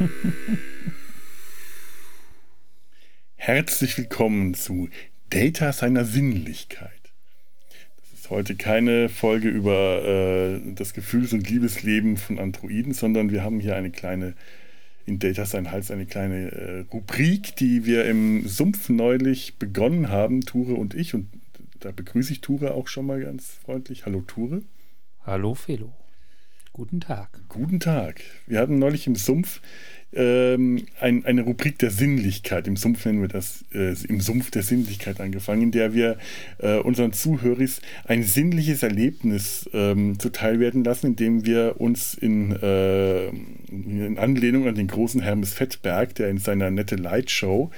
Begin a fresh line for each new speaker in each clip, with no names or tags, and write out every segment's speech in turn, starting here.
Herzlich willkommen zu Data seiner Sinnlichkeit. Das ist heute keine Folge über äh, das Gefühls- und Liebesleben von Androiden, sondern wir haben hier eine kleine, in Data sein Hals, eine kleine äh, Rubrik, die wir im Sumpf neulich begonnen haben, Ture und ich. Und da begrüße ich Ture auch schon mal ganz freundlich. Hallo Ture.
Hallo Felo. Guten Tag.
Guten Tag. Wir hatten neulich im Sumpf ähm, ein, eine Rubrik der Sinnlichkeit, im Sumpf nennen wir das, äh, im Sumpf der Sinnlichkeit angefangen, in der wir äh, unseren Zuhörern ein sinnliches Erlebnis ähm, zuteil werden lassen, indem wir uns in, äh, in Anlehnung an den großen Hermes Fettberg, der in seiner Nette Light Show äh,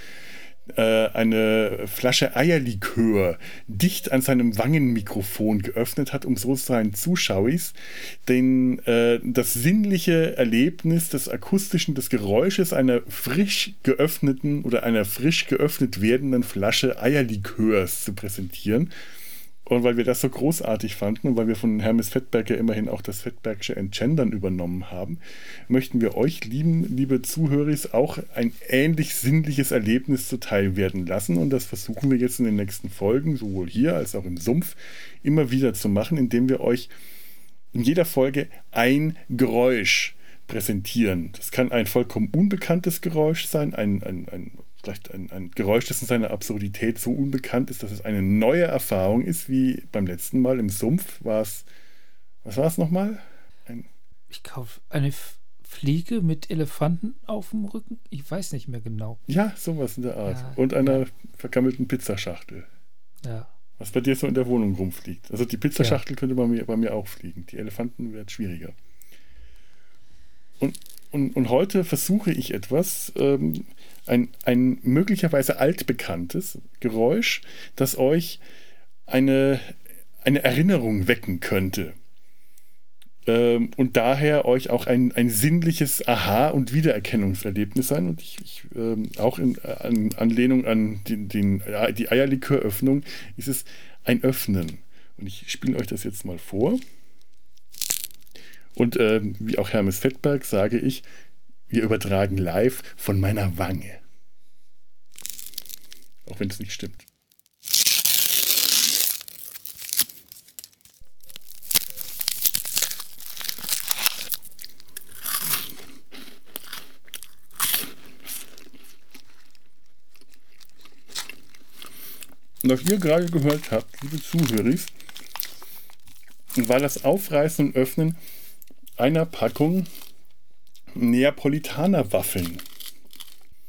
eine Flasche Eierlikör dicht an seinem Wangenmikrofon geöffnet hat, um so seinen Zuschauers den, äh, das sinnliche Erlebnis des akustischen, des Geräusches einer frisch geöffneten oder einer frisch geöffnet werdenden Flasche Eierlikörs zu präsentieren. Und weil wir das so großartig fanden und weil wir von Hermes Fettberg ja immerhin auch das Fettbergsche Entgendern übernommen haben, möchten wir euch, lieben, liebe Zuhörer, auch ein ähnlich sinnliches Erlebnis zuteil werden lassen. Und das versuchen wir jetzt in den nächsten Folgen, sowohl hier als auch im Sumpf, immer wieder zu machen, indem wir euch in jeder Folge ein Geräusch präsentieren. Das kann ein vollkommen unbekanntes Geräusch sein, ein, ein, ein vielleicht ein, ein Geräusch, das in seiner Absurdität so unbekannt ist, dass es eine neue Erfahrung ist, wie beim letzten Mal im Sumpf war es, was war es nochmal?
Ein ich kaufe eine Fliege mit Elefanten auf dem Rücken? Ich weiß nicht mehr genau.
Ja, sowas in der Art. Ja, Und einer ja. vergammelten Pizzaschachtel.
Ja.
Was bei dir so in der Wohnung rumfliegt. Also die Pizzaschachtel ja. könnte bei mir, bei mir auch fliegen. Die Elefanten werden schwieriger. Und, und, und heute versuche ich etwas, ähm, ein, ein möglicherweise altbekanntes Geräusch, das euch eine, eine Erinnerung wecken könnte. Ähm, und daher euch auch ein, ein sinnliches Aha- und Wiedererkennungserlebnis sein. Und ich, ich ähm, auch in an, Anlehnung an den, den, die Eierliköröffnung ist es ein Öffnen. Und ich spiele euch das jetzt mal vor. Und äh, wie auch Hermes Fettberg sage ich, wir übertragen live von meiner Wange. Auch wenn es nicht stimmt. Und was ihr gerade gehört habt, liebe Zuhörer, war das Aufreißen und Öffnen einer Packung Neapolitaner Waffeln.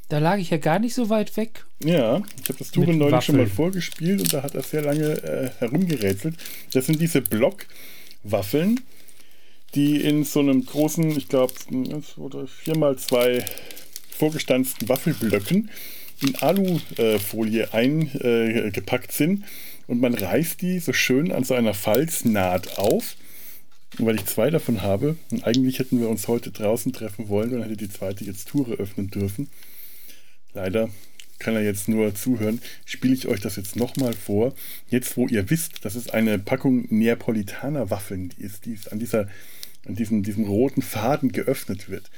Da lag ich ja gar nicht so weit weg.
Ja, ich habe das Tuchen neulich Waffeln. schon mal vorgespielt und da hat er sehr lange äh, herumgerätselt. Das sind diese Blockwaffeln, die in so einem großen, ich glaube, oder viermal zwei vorgestanzten Waffelblöcken in Alufolie eingepackt sind und man reißt die so schön an so einer Falznaht auf und weil ich zwei davon habe, und eigentlich hätten wir uns heute draußen treffen wollen, dann hätte die zweite jetzt Tour öffnen dürfen. Leider kann er jetzt nur zuhören, spiele ich euch das jetzt nochmal vor. Jetzt, wo ihr wisst, dass es eine Packung Neapolitaner Waffeln ist, die an, dieser, an diesem, diesem roten Faden geöffnet wird.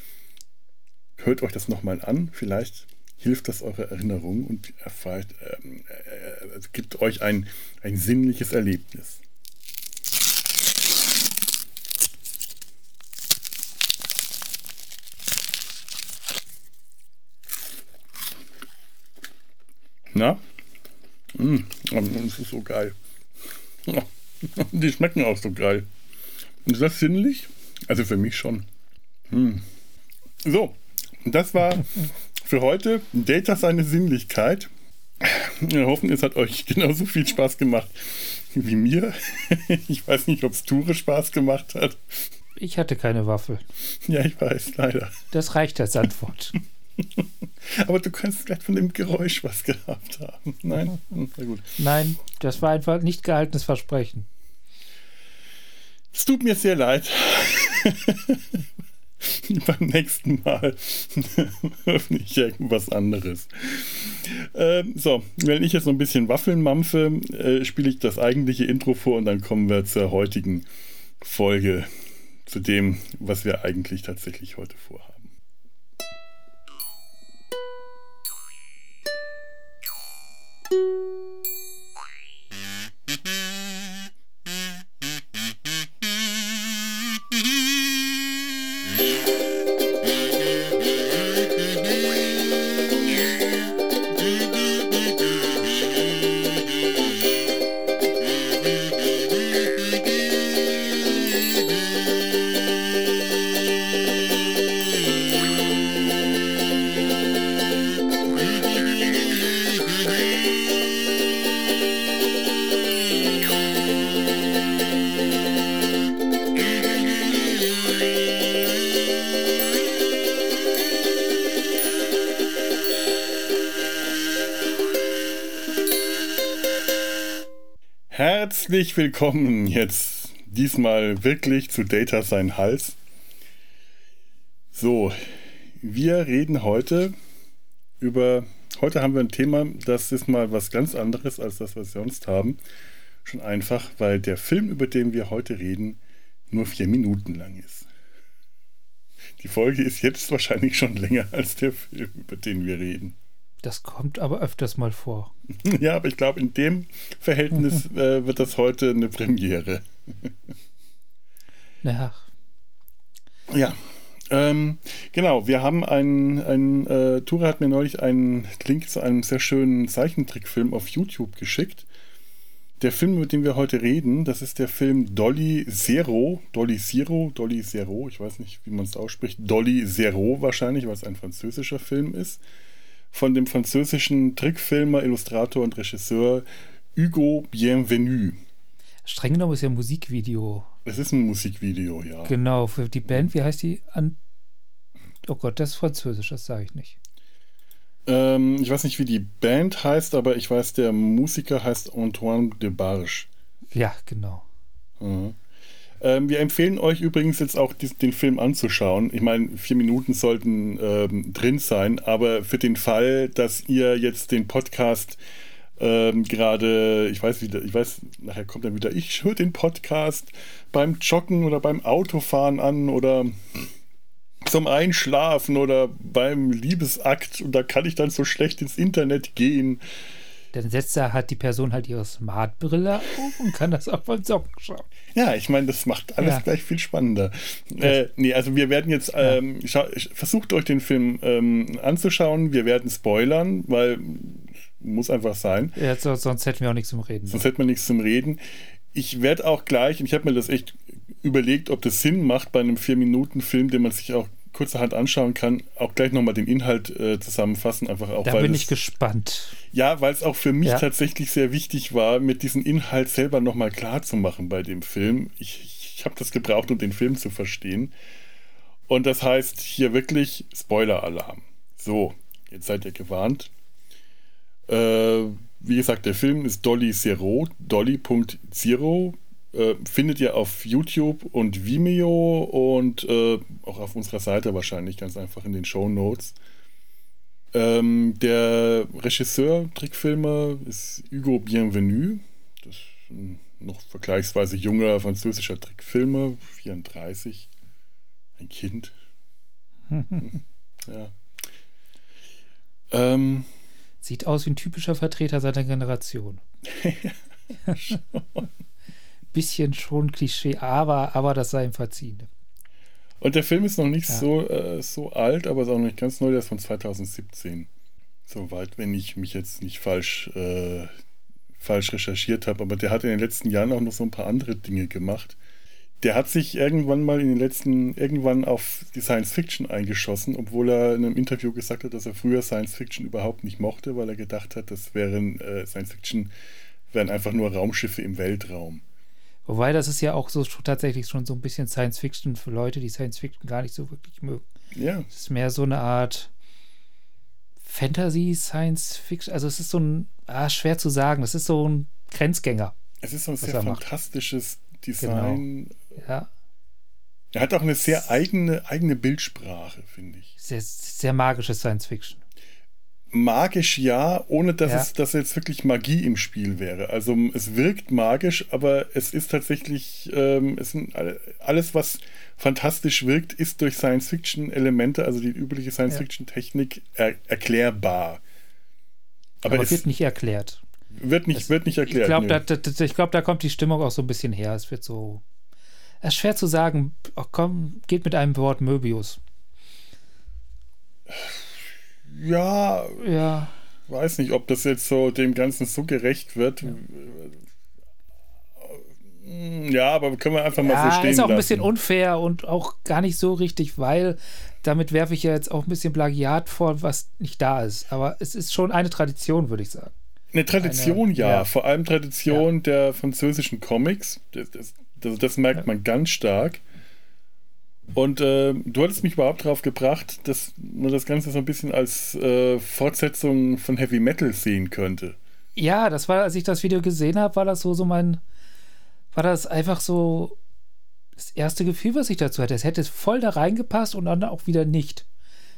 Hört euch das nochmal an, vielleicht hilft das eure Erinnerung und erfahrt, äh, äh, gibt euch ein, ein sinnliches Erlebnis. Na? Mmh, das ist so geil. Die schmecken auch so geil. Ist das sinnlich? Also für mich schon. Mmh. So, das war für heute Data seine Sinnlichkeit. Wir hoffen, es hat euch genauso viel Spaß gemacht wie mir. Ich weiß nicht, ob es Ture Spaß gemacht hat.
Ich hatte keine Waffel.
Ja, ich weiß, leider.
Das reicht als Antwort.
Aber du kannst gleich von dem Geräusch was gehabt haben. Nein? Hm,
na gut. Nein, das war einfach nicht gehaltenes Versprechen.
Es tut mir sehr leid. Beim nächsten Mal öffne ich irgendwas anderes. Ähm, so, wenn ich jetzt noch ein bisschen Waffeln mampfe, äh, spiele ich das eigentliche Intro vor und dann kommen wir zur heutigen Folge, zu dem, was wir eigentlich tatsächlich heute vorhaben. Herzlich willkommen jetzt diesmal wirklich zu Data sein Hals. So, wir reden heute über, heute haben wir ein Thema, das ist mal was ganz anderes als das, was wir sonst haben. Schon einfach, weil der Film, über den wir heute reden, nur vier Minuten lang ist. Die Folge ist jetzt wahrscheinlich schon länger als der Film, über den wir reden.
Das kommt aber öfters mal vor.
Ja, aber ich glaube, in dem Verhältnis äh, wird das heute eine Premiere.
naja.
Ja. Ähm, genau, wir haben einen, ein, äh, Ture hat mir neulich einen Link zu einem sehr schönen Zeichentrickfilm auf YouTube geschickt. Der Film, mit dem wir heute reden, das ist der Film Dolly Zero, Dolly Zero, Dolly Zero, ich weiß nicht, wie man es ausspricht, Dolly Zero wahrscheinlich, weil es ein französischer Film ist von dem französischen Trickfilmer, Illustrator und Regisseur Hugo Bienvenu.
Streng genommen ist ja ein Musikvideo.
Es ist ein Musikvideo, ja.
Genau, für die Band, wie heißt die? An oh Gott, das ist französisch, das sage ich nicht.
Ähm, ich weiß nicht, wie die Band heißt, aber ich weiß, der Musiker heißt Antoine de Barge.
Ja, genau.
Mhm. Ähm, wir empfehlen euch übrigens jetzt auch die, den Film anzuschauen. Ich meine, vier Minuten sollten ähm, drin sein, aber für den Fall, dass ihr jetzt den Podcast ähm, gerade, ich weiß wieder, ich weiß, nachher kommt dann wieder, ich höre den Podcast beim Joggen oder beim Autofahren an oder zum Einschlafen oder beim Liebesakt und da kann ich dann so schlecht ins Internet gehen.
Dann setzt da hat die Person halt ihre Smartbrille auf und kann das auch von Socken schauen.
Ja, ich meine, das macht alles ja. gleich viel spannender. Äh, nee, also wir werden jetzt, ähm, versucht euch den Film ähm, anzuschauen. Wir werden spoilern, weil muss einfach sein.
Ja, sonst hätten wir auch nichts zum Reden.
Sonst hätten wir nichts zum Reden. Ich werde auch gleich, und ich habe mir das echt überlegt, ob das Sinn macht bei einem Vier-Minuten-Film, den man sich auch kurzerhand anschauen kann, auch gleich nochmal den Inhalt äh, zusammenfassen. Einfach auch,
da bin ich gespannt.
Ja, weil es auch für mich ja. tatsächlich sehr wichtig war, mit diesem Inhalt selber nochmal klar zu machen bei dem Film. Ich, ich habe das gebraucht, um den Film zu verstehen. Und das heißt hier wirklich Spoiler-Alarm. So, jetzt seid ihr gewarnt. Äh, wie gesagt, der Film ist Dolly Zero, Dolly.zero äh, findet ihr auf YouTube und Vimeo und äh, auch auf unserer Seite wahrscheinlich ganz einfach in den Show Notes. Ähm, der Regisseur, Trickfilmer ist Hugo Bienvenu. Das ist ein noch vergleichsweise junger französischer Trickfilmer, 34. Ein Kind. ja.
Ähm, Sieht aus wie ein typischer Vertreter seiner Generation. schon bisschen schon Klischee, aber, aber das sei ihm verziehen.
Und der Film ist noch nicht ja. so, äh, so alt, aber ist auch noch nicht ganz neu, der ist von 2017. Soweit, wenn ich mich jetzt nicht falsch, äh, falsch recherchiert habe. Aber der hat in den letzten Jahren auch noch so ein paar andere Dinge gemacht. Der hat sich irgendwann mal in den letzten, irgendwann auf die Science Fiction eingeschossen, obwohl er in einem Interview gesagt hat, dass er früher Science Fiction überhaupt nicht mochte, weil er gedacht hat, das wären äh, Science Fiction wären einfach nur Raumschiffe im Weltraum.
Wobei das ist ja auch so tatsächlich schon so ein bisschen Science Fiction für Leute, die Science Fiction gar nicht so wirklich mögen.
Ja.
Es ist mehr so eine Art Fantasy, Science Fiction. Also es ist so ein, ah, schwer zu sagen, das ist so ein Grenzgänger.
Es ist so ein sehr fantastisches macht. Design.
Genau. Ja.
Er hat auch eine sehr eigene, eigene Bildsprache, finde ich.
Sehr, sehr magische Science Fiction
magisch ja, ohne dass ja. es dass jetzt wirklich Magie im Spiel wäre. Also es wirkt magisch, aber es ist tatsächlich, ähm, es sind alles, was fantastisch wirkt, ist durch Science-Fiction-Elemente, also die übliche Science-Fiction-Technik, er erklärbar.
Aber, aber es wird nicht erklärt.
Wird nicht, das, wird nicht erklärt.
Ich glaube, da, da, glaub, da kommt die Stimmung auch so ein bisschen her. Es wird so. Es ist schwer zu sagen. Oh, komm, geht mit einem Wort Möbius.
Ja. Ja. Weiß nicht, ob das jetzt so dem Ganzen so gerecht wird. Ja. Ja, aber können wir einfach ja, mal so stehen
ist auch
lassen.
ein bisschen unfair und auch gar nicht so richtig, weil damit werfe ich ja jetzt auch ein bisschen Plagiat vor, was nicht da ist. Aber es ist schon eine Tradition, würde ich sagen.
Eine Tradition, eine, ja. ja. Vor allem Tradition ja. der französischen Comics. Das, das, das, das merkt man ganz stark. Und äh, du hattest mich überhaupt darauf gebracht, dass man das Ganze so ein bisschen als äh, Fortsetzung von Heavy Metal sehen könnte.
Ja, das war, als ich das Video gesehen habe, war das so, so mein, war das einfach so das erste Gefühl, was ich dazu hatte. Es hätte voll da reingepasst und dann auch wieder nicht.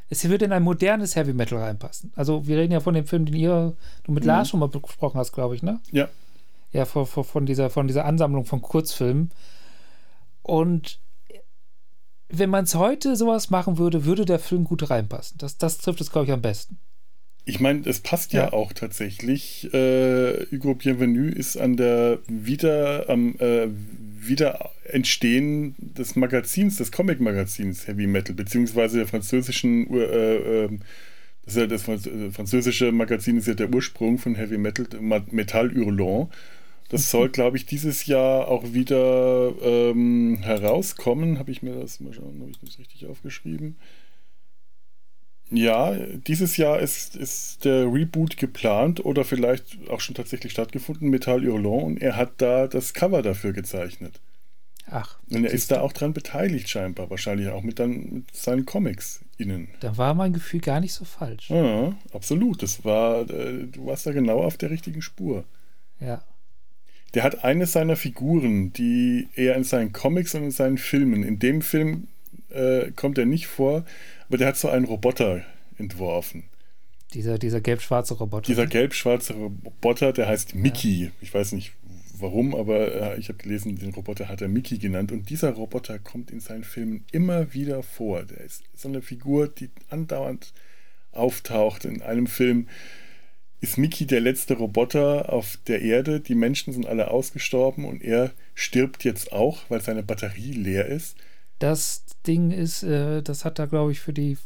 Es würde in ein modernes Heavy Metal reinpassen. Also, wir reden ja von dem Film, den ihr, du mit mhm. Lars schon mal besprochen hast, glaube ich, ne?
Ja.
Ja, von, von, dieser, von dieser Ansammlung von Kurzfilmen. Und wenn man es heute sowas machen würde, würde der Film gut reinpassen. Das, das trifft es, glaube ich, am besten.
Ich meine, es passt ja, ja auch tatsächlich. Äh, Hugo Bienvenu ist an der wieder am äh, Wiederentstehen des Magazins, des Comic-Magazins Heavy Metal, beziehungsweise der französischen äh, ähm, das, ja das, französische Magazin ist ja der Ursprung von Heavy Metal, Metal Hurlant. Das soll, glaube ich, dieses Jahr auch wieder ähm, herauskommen. Habe ich mir das mal schauen, habe ich das richtig aufgeschrieben? Ja, dieses Jahr ist, ist der Reboot geplant oder vielleicht auch schon tatsächlich stattgefunden, Metal Hurlant, und er hat da das Cover dafür gezeichnet.
Ach.
Und er ist da auch dran beteiligt, scheinbar, wahrscheinlich auch mit, dann, mit seinen Comics innen.
Da war mein Gefühl gar nicht so falsch.
Ja, absolut. Das war, äh, du warst da genau auf der richtigen Spur.
Ja.
Der hat eine seiner Figuren, die er in seinen Comics und in seinen Filmen, in dem Film äh, kommt er nicht vor, aber der hat so einen Roboter entworfen.
Dieser, dieser gelb-schwarze Roboter.
Dieser ne? gelb-schwarze Roboter, der heißt Mickey. Ja. Ich weiß nicht warum, aber äh, ich habe gelesen, den Roboter hat er Mickey genannt. Und dieser Roboter kommt in seinen Filmen immer wieder vor. Der ist so eine Figur, die andauernd auftaucht. In einem Film ist Mickey der letzte Roboter auf der Erde. Die Menschen sind alle ausgestorben und er stirbt jetzt auch, weil seine Batterie leer ist.
Das Ding ist, äh, das hat er, glaube ich, für die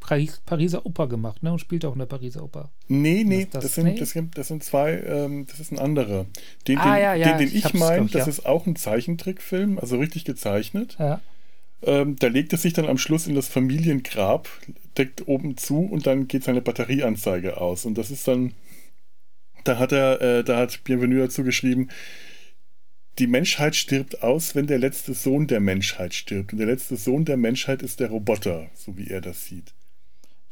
Paris, Pariser Oper gemacht, ne? Und spielt auch in der Pariser Oper.
Nee, nee, das, das, sind, nee? Das, sind, das sind zwei, ähm, das ist ein anderer. Den, ah, den, ja, ja, den, den ich, ich meine, das ja. ist auch ein Zeichentrickfilm, also richtig gezeichnet.
Ja.
Ähm, da legt es sich dann am Schluss in das Familiengrab, deckt oben zu und dann geht seine Batterieanzeige aus. Und das ist dann, da hat er, äh, da hat Bienvenue dazu geschrieben, die Menschheit stirbt aus, wenn der letzte Sohn der Menschheit stirbt. Und der letzte Sohn der Menschheit ist der Roboter, so wie er das sieht.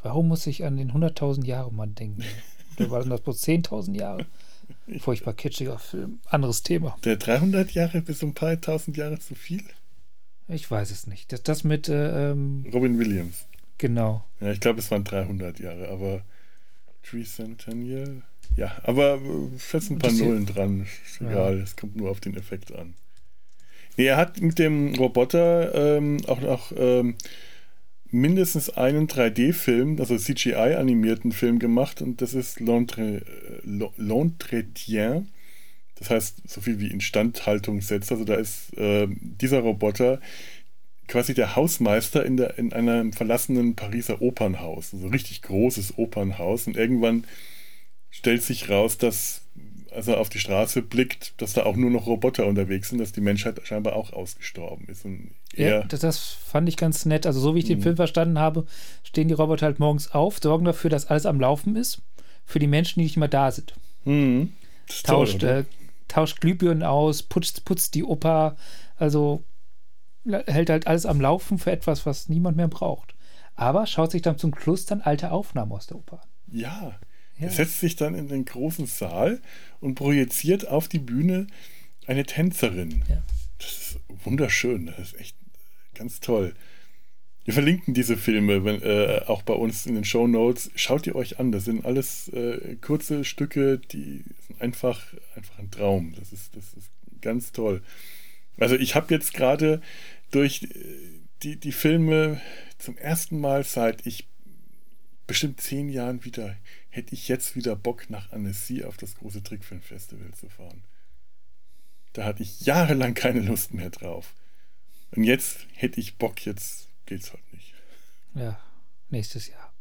Warum muss ich an den 100.000 Jahre Mann denken? Oder waren das bloß 10.000 Jahre? Furchtbar kitschiger Film. Anderes Thema.
Der 300 Jahre bis ein paar tausend Jahre zu viel?
Ich weiß es nicht. Das, das mit äh, ähm,
Robin Williams.
Genau.
Ja, ich glaube, es waren 300 Jahre, aber Tricentennial. Ja, aber fest ein paar Nullen dran. Ist egal, ja. es kommt nur auf den Effekt an. Nee, er hat mit dem Roboter ähm, auch noch ähm, mindestens einen 3D-Film, also CGI-animierten Film gemacht und das ist L'Entretien. Das heißt, so viel wie Instandhaltung setzt. Also da ist äh, dieser Roboter quasi der Hausmeister in, der, in einem verlassenen Pariser Opernhaus. Also richtig großes Opernhaus. Und irgendwann stellt sich raus, dass, als er auf die Straße blickt, dass da auch nur noch Roboter unterwegs sind, dass die Menschheit scheinbar auch ausgestorben ist.
Ja, das fand ich ganz nett. Also, so wie ich den mhm. Film verstanden habe, stehen die Roboter halt morgens auf, sorgen dafür, dass alles am Laufen ist, für die Menschen, die nicht mehr da sind.
Mhm.
Tauscht, toll, äh, tauscht Glühbirnen aus, putzt, putzt die Oper, also hält halt alles am Laufen für etwas, was niemand mehr braucht. Aber schaut sich dann zum Schluss dann alte Aufnahmen aus der Oper an.
Ja, ja. Er setzt sich dann in den großen Saal und projiziert auf die Bühne eine Tänzerin.
Ja.
Das ist wunderschön. Das ist echt ganz toll. Wir verlinken diese Filme wenn, äh, auch bei uns in den Show Notes. Schaut ihr euch an. Das sind alles äh, kurze Stücke, die sind einfach, einfach ein Traum. Das ist, das ist ganz toll. Also ich habe jetzt gerade durch die, die Filme zum ersten Mal seit ich bestimmt zehn Jahren wieder, hätte ich jetzt wieder Bock, nach Annecy auf das große Trickfilmfestival zu fahren. Da hatte ich jahrelang keine Lust mehr drauf. Und jetzt hätte ich Bock, jetzt geht's halt nicht.
Ja, nächstes Jahr.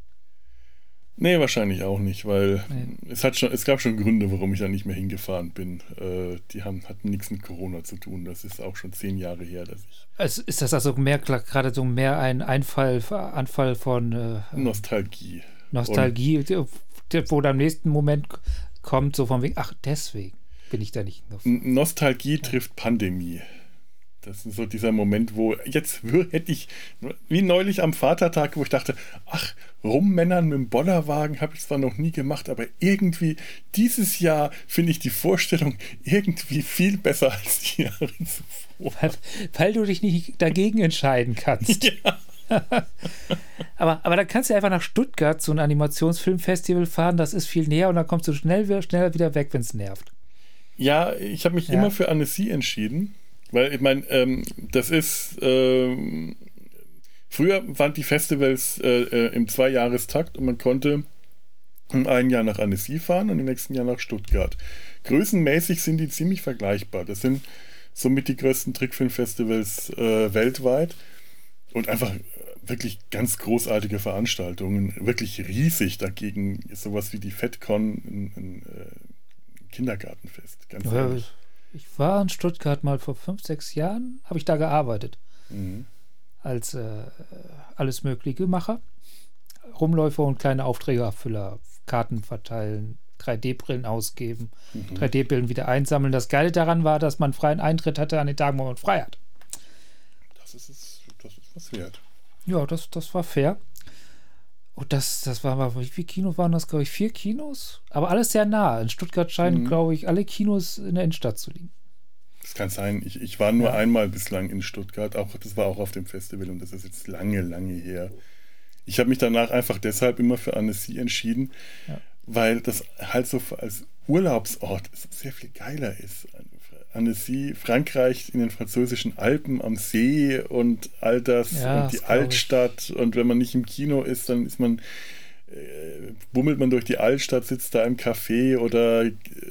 Nee, wahrscheinlich auch nicht, weil nee. es, hat schon, es gab schon Gründe, warum ich da nicht mehr hingefahren bin. Äh, die haben, hatten nichts mit Corona zu tun. Das ist auch schon zehn Jahre her, dass ich.
Also ist das also mehr gerade so mehr ein Einfall, Anfall von äh,
Nostalgie.
Nostalgie, Und, wo dann im nächsten Moment kommt, so von wegen, ach, deswegen bin ich da nicht
hingefahren. Nostalgie trifft Pandemie. Das ist so dieser Moment, wo jetzt hätte ich, wie neulich am Vatertag, wo ich dachte, ach, rummännern mit dem Bollerwagen habe ich zwar noch nie gemacht, aber irgendwie dieses Jahr finde ich die Vorstellung irgendwie viel besser als die Jahre
zuvor. Weil, weil du dich nicht dagegen entscheiden kannst. Ja. aber, aber dann kannst du einfach nach Stuttgart zu einem Animationsfilmfestival fahren, das ist viel näher und dann kommst du schnell, schneller wieder weg, wenn es nervt.
Ja, ich habe mich ja. immer für Annecy entschieden, weil ich meine, ähm, das ist. Ähm, früher waren die Festivals äh, äh, im Zweijahrestakt und man konnte im einen Jahr nach Annecy fahren und im nächsten Jahr nach Stuttgart. Größenmäßig sind die ziemlich vergleichbar. Das sind somit die größten Trickfilmfestivals äh, weltweit und einfach wirklich ganz großartige Veranstaltungen, wirklich riesig. Dagegen ist sowas wie die FedCon ein, ein äh, Kindergartenfest. Ganz
ja, ich war in Stuttgart mal vor fünf, sechs Jahren, habe ich da gearbeitet. Mhm. Als äh, alles Mögliche Macher. Rumläufer und kleine Aufträgeerfüller, Karten verteilen, 3D-Brillen ausgeben, mhm. 3D-Brillen wieder einsammeln. Das Geile daran war, dass man freien Eintritt hatte an den Tagen, wo man frei hat.
Das ist, das ist was wert.
Ja, das, das war fair. Und das, das war, wie viele Kinos waren das, glaube ich? Vier Kinos? Aber alles sehr nah. In Stuttgart scheinen, mhm. glaube ich, alle Kinos in der Innenstadt zu liegen.
Das kann sein. Ich, ich war nur ja. einmal bislang in Stuttgart. Auch, das war auch auf dem Festival und das ist jetzt lange, lange her. Ich habe mich danach einfach deshalb immer für Annecy entschieden, ja. weil das halt so als Urlaubsort sehr viel geiler ist. Annecy, Frankreich in den französischen Alpen am See und all das ja, und die Altstadt. Und wenn man nicht im Kino ist, dann ist man, äh, bummelt man durch die Altstadt, sitzt da im Café oder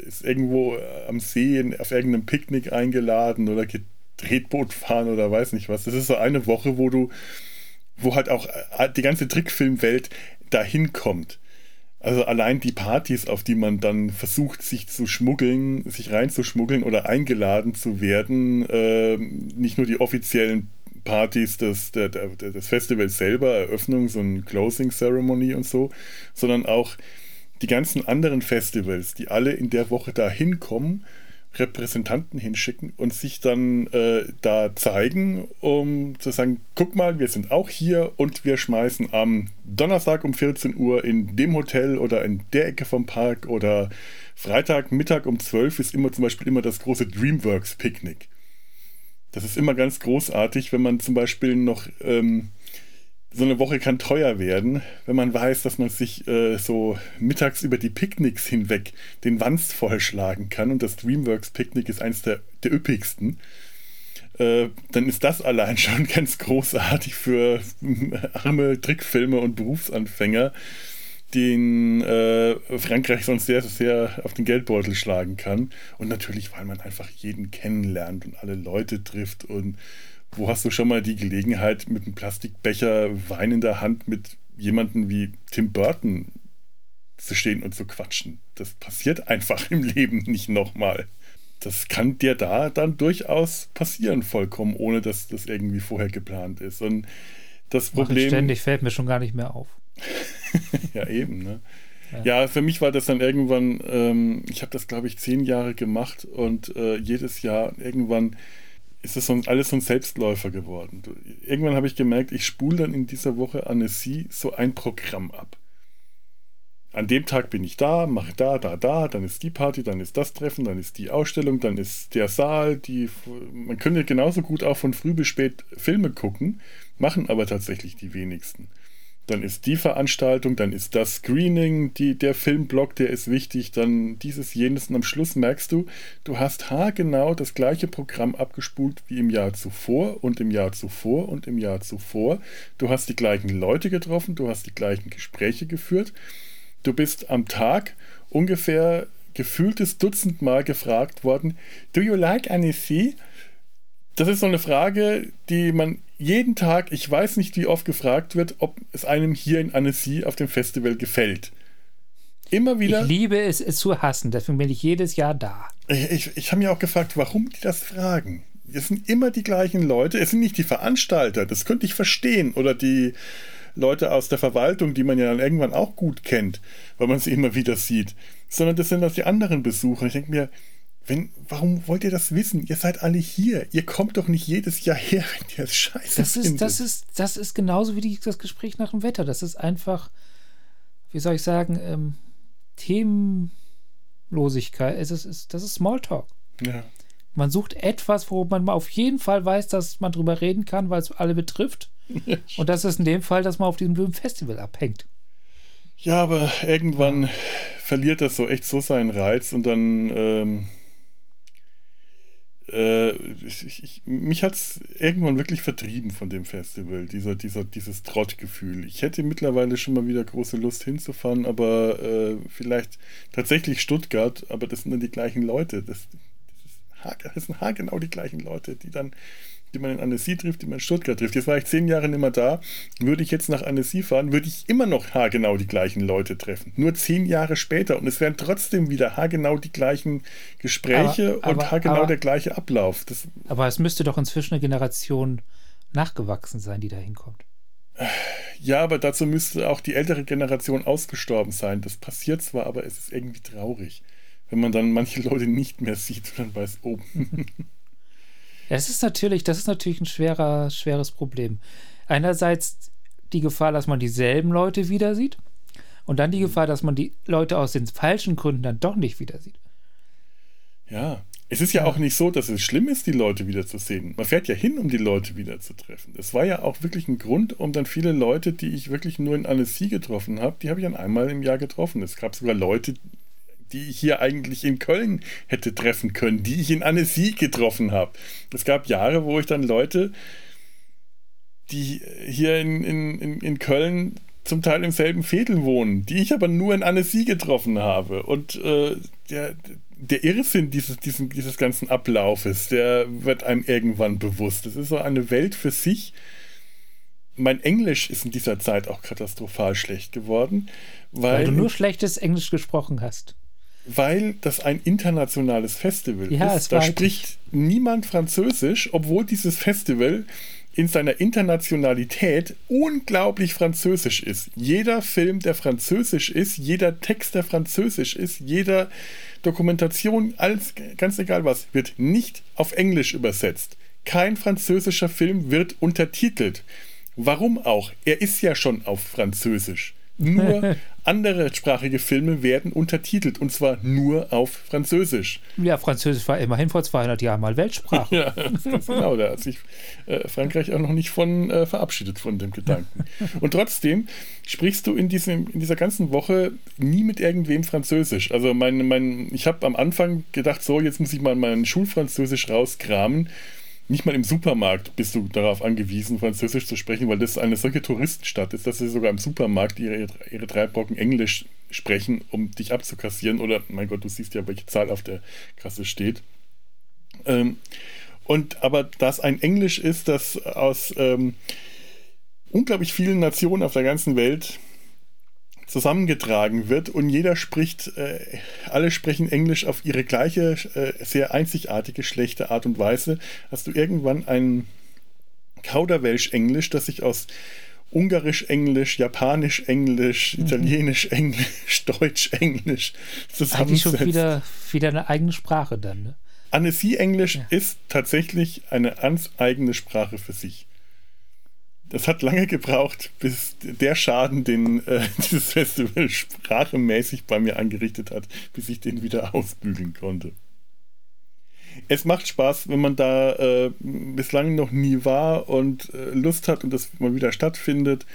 ist irgendwo am See auf irgendeinem Picknick eingeladen oder geht Tretboot fahren oder weiß nicht was. Das ist so eine Woche, wo du, wo halt auch äh, die ganze Trickfilmwelt dahin kommt. Also allein die Partys, auf die man dann versucht, sich zu schmuggeln, sich reinzuschmuggeln oder eingeladen zu werden, äh, nicht nur die offiziellen Partys des, der, der, des Festivals selber, Eröffnung, so ein Closing Ceremony und so, sondern auch die ganzen anderen Festivals, die alle in der Woche da hinkommen Repräsentanten hinschicken und sich dann äh, da zeigen, um zu sagen, guck mal, wir sind auch hier und wir schmeißen am Donnerstag um 14 Uhr in dem Hotel oder in der Ecke vom Park oder Freitag Mittag um 12 ist immer zum Beispiel immer das große Dreamworks Picknick. Das ist immer ganz großartig, wenn man zum Beispiel noch ähm, so eine Woche kann teuer werden, wenn man weiß, dass man sich äh, so mittags über die Picknicks hinweg den Wanst vollschlagen kann und das Dreamworks Picknick ist eines der, der üppigsten. Äh, dann ist das allein schon ganz großartig für arme Trickfilme und Berufsanfänger, den äh, Frankreich sonst sehr, sehr auf den Geldbeutel schlagen kann. Und natürlich, weil man einfach jeden kennenlernt und alle Leute trifft und wo hast du schon mal die Gelegenheit, mit einem Plastikbecher Wein in der Hand mit jemandem wie Tim Burton zu stehen und zu quatschen? Das passiert einfach im Leben nicht nochmal. Das kann dir da dann durchaus passieren, vollkommen, ohne dass das irgendwie vorher geplant ist. Und das Problem.
ständig fällt mir schon gar nicht mehr auf.
ja, eben, ne? Ja. ja. für mich war das dann irgendwann, ähm, ich habe das glaube ich zehn Jahre gemacht und äh, jedes Jahr irgendwann ist so alles so ein Selbstläufer geworden. Irgendwann habe ich gemerkt, ich spule dann in dieser Woche Annecy so ein Programm ab. An dem Tag bin ich da, mache da, da, da, dann ist die Party, dann ist das Treffen, dann ist die Ausstellung, dann ist der Saal, die. Man könnte genauso gut auch von früh bis spät Filme gucken, machen aber tatsächlich die wenigsten. Dann ist die Veranstaltung, dann ist das Screening, die, der Filmblock, der ist wichtig, dann dieses, jenes und am Schluss merkst du, du hast haargenau das gleiche Programm abgespult wie im Jahr zuvor und im Jahr zuvor und im Jahr zuvor. Du hast die gleichen Leute getroffen, du hast die gleichen Gespräche geführt. Du bist am Tag ungefähr gefühltes Dutzend Mal gefragt worden, Do you like Annecy? Das ist so eine Frage, die man jeden Tag, ich weiß nicht wie oft gefragt wird, ob es einem hier in Annecy auf dem Festival gefällt. Immer wieder.
Ich liebe es, es zu hassen, deswegen bin ich jedes Jahr da.
Ich, ich, ich habe mich auch gefragt, warum die das fragen. Es sind immer die gleichen Leute, es sind nicht die Veranstalter, das könnte ich verstehen. Oder die Leute aus der Verwaltung, die man ja dann irgendwann auch gut kennt, weil man sie immer wieder sieht. Sondern das sind auch die anderen Besucher. Ich denke mir, wenn, warum wollt ihr das wissen? Ihr seid alle hier. Ihr kommt doch nicht jedes Jahr her, wenn ihr es scheiße
das ist, findet. Das ist, das ist genauso wie die, das Gespräch nach dem Wetter. Das ist einfach, wie soll ich sagen, ähm, Themenlosigkeit. Es ist, ist, das ist Smalltalk.
Ja.
Man sucht etwas, wo man auf jeden Fall weiß, dass man drüber reden kann, weil es alle betrifft. Und das ist in dem Fall, dass man auf diesem blöden Festival abhängt.
Ja, aber irgendwann verliert das so echt so seinen Reiz und dann ähm, äh, ich, ich, mich hat es irgendwann wirklich vertrieben von dem Festival, dieser, dieser, dieses Trottgefühl. Ich hätte mittlerweile schon mal wieder große Lust hinzufahren, aber äh, vielleicht tatsächlich Stuttgart, aber das sind dann die gleichen Leute. Das, das, ist, das sind haargenau die gleichen Leute, die dann die man in Annecy trifft, die man in Stuttgart trifft. Jetzt war ich zehn Jahre nicht mehr da. Würde ich jetzt nach Annecy fahren, würde ich immer noch haargenau die gleichen Leute treffen. Nur zehn Jahre später. Und es wären trotzdem wieder haargenau die gleichen Gespräche aber, aber, und haargenau aber, der gleiche Ablauf. Das,
aber es müsste doch inzwischen eine Generation nachgewachsen sein, die da hinkommt.
Ja, aber dazu müsste auch die ältere Generation ausgestorben sein. Das passiert zwar, aber es ist irgendwie traurig, wenn man dann manche Leute nicht mehr sieht und dann weiß, oh.
Das ist natürlich, das ist natürlich ein schwerer, schweres Problem. Einerseits die Gefahr, dass man dieselben Leute wieder sieht und dann die mhm. Gefahr, dass man die Leute aus den falschen Gründen dann doch nicht wieder sieht.
Ja, es ist ja, ja, auch nicht so, dass es schlimm ist, die Leute wiederzusehen. Man fährt ja hin, um die Leute wiederzutreffen. Es war ja auch wirklich ein Grund, um dann viele Leute, die ich wirklich nur in Annecy getroffen habe, die habe ich dann einmal im Jahr getroffen. Es gab sogar Leute, die ich hier eigentlich in Köln hätte treffen können, die ich in Annecy getroffen habe. Es gab Jahre, wo ich dann Leute, die hier in, in, in Köln zum Teil im selben Viertel wohnen, die ich aber nur in Annecy getroffen habe. Und äh, der, der Irrsinn dieses, diesen, dieses ganzen Ablaufes, der wird einem irgendwann bewusst. Das ist so eine Welt für sich. Mein Englisch ist in dieser Zeit auch katastrophal schlecht geworden. Weil,
weil du nur schlechtes Englisch gesprochen hast
weil das ein internationales Festival ja, ist. Da spricht niemand Französisch, obwohl dieses Festival in seiner Internationalität unglaublich französisch ist. Jeder Film, der französisch ist, jeder Text, der französisch ist, jeder Dokumentation, alles, ganz egal was, wird nicht auf Englisch übersetzt. Kein französischer Film wird untertitelt. Warum auch? Er ist ja schon auf Französisch. Nur andere sprachige Filme werden untertitelt und zwar nur auf Französisch.
Ja, Französisch war immerhin vor 200 Jahren mal Weltsprache.
ja, genau. Da hat sich äh, Frankreich auch noch nicht von äh, verabschiedet von dem Gedanken. Und trotzdem sprichst du in, diesem, in dieser ganzen Woche nie mit irgendwem Französisch. Also mein, mein, ich habe am Anfang gedacht, so, jetzt muss ich mal mein Schulfranzösisch rauskramen nicht mal im Supermarkt bist du darauf angewiesen, Französisch zu sprechen, weil das eine solche Touristenstadt ist, dass sie sogar im Supermarkt ihre, ihre drei Brocken Englisch sprechen, um dich abzukassieren. Oder, mein Gott, du siehst ja, welche Zahl auf der Kasse steht. Ähm, und aber das ein Englisch ist, das aus ähm, unglaublich vielen Nationen auf der ganzen Welt zusammengetragen wird und jeder spricht, äh, alle sprechen Englisch auf ihre gleiche, äh, sehr einzigartige, schlechte Art und Weise, hast du irgendwann ein Kauderwelsch-Englisch, das sich aus Ungarisch-Englisch, Japanisch-Englisch, mhm. Italienisch-Englisch, Deutsch-Englisch
zusammensetzt. Eigentlich schon wieder, wieder eine eigene Sprache dann, ne?
Annecy-Englisch ja. ist tatsächlich eine ganz eigene Sprache für sich. Das hat lange gebraucht, bis der Schaden, den äh, dieses Festival sprachemäßig bei mir angerichtet hat, bis ich den wieder ausbügeln konnte. Es macht Spaß, wenn man da äh, bislang noch nie war und äh, Lust hat und das mal wieder stattfindet.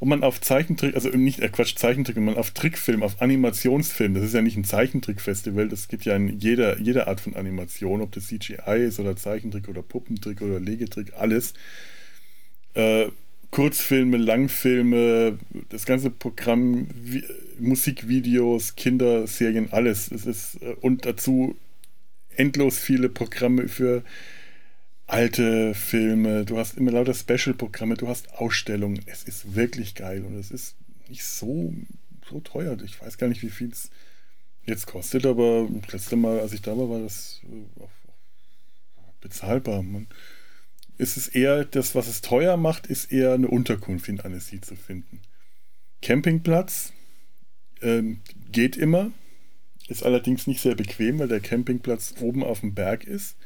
ob man auf Zeichentrick, also nicht, äh Quatsch, Zeichentrick, man auf Trickfilm, auf Animationsfilm, das ist ja nicht ein Zeichentrickfestival, das gibt ja in jeder, jeder Art von Animation, ob das CGI ist oder Zeichentrick oder Puppentrick oder Legetrick, alles. Äh, Kurzfilme, Langfilme, das ganze Programm, Musikvideos, Kinderserien, alles. Es ist, äh, und dazu endlos viele Programme für alte Filme, du hast immer lauter Special-Programme, du hast Ausstellungen. Es ist wirklich geil und es ist nicht so, so teuer. Ich weiß gar nicht, wie viel es jetzt kostet, aber das letzte Mal, als ich da war, war das äh, bezahlbar. Man, ist es eher, das, was es teuer macht, ist eher eine Unterkunft in Annecy zu finden. Campingplatz ähm, geht immer, ist allerdings nicht sehr bequem, weil der Campingplatz oben auf dem Berg ist.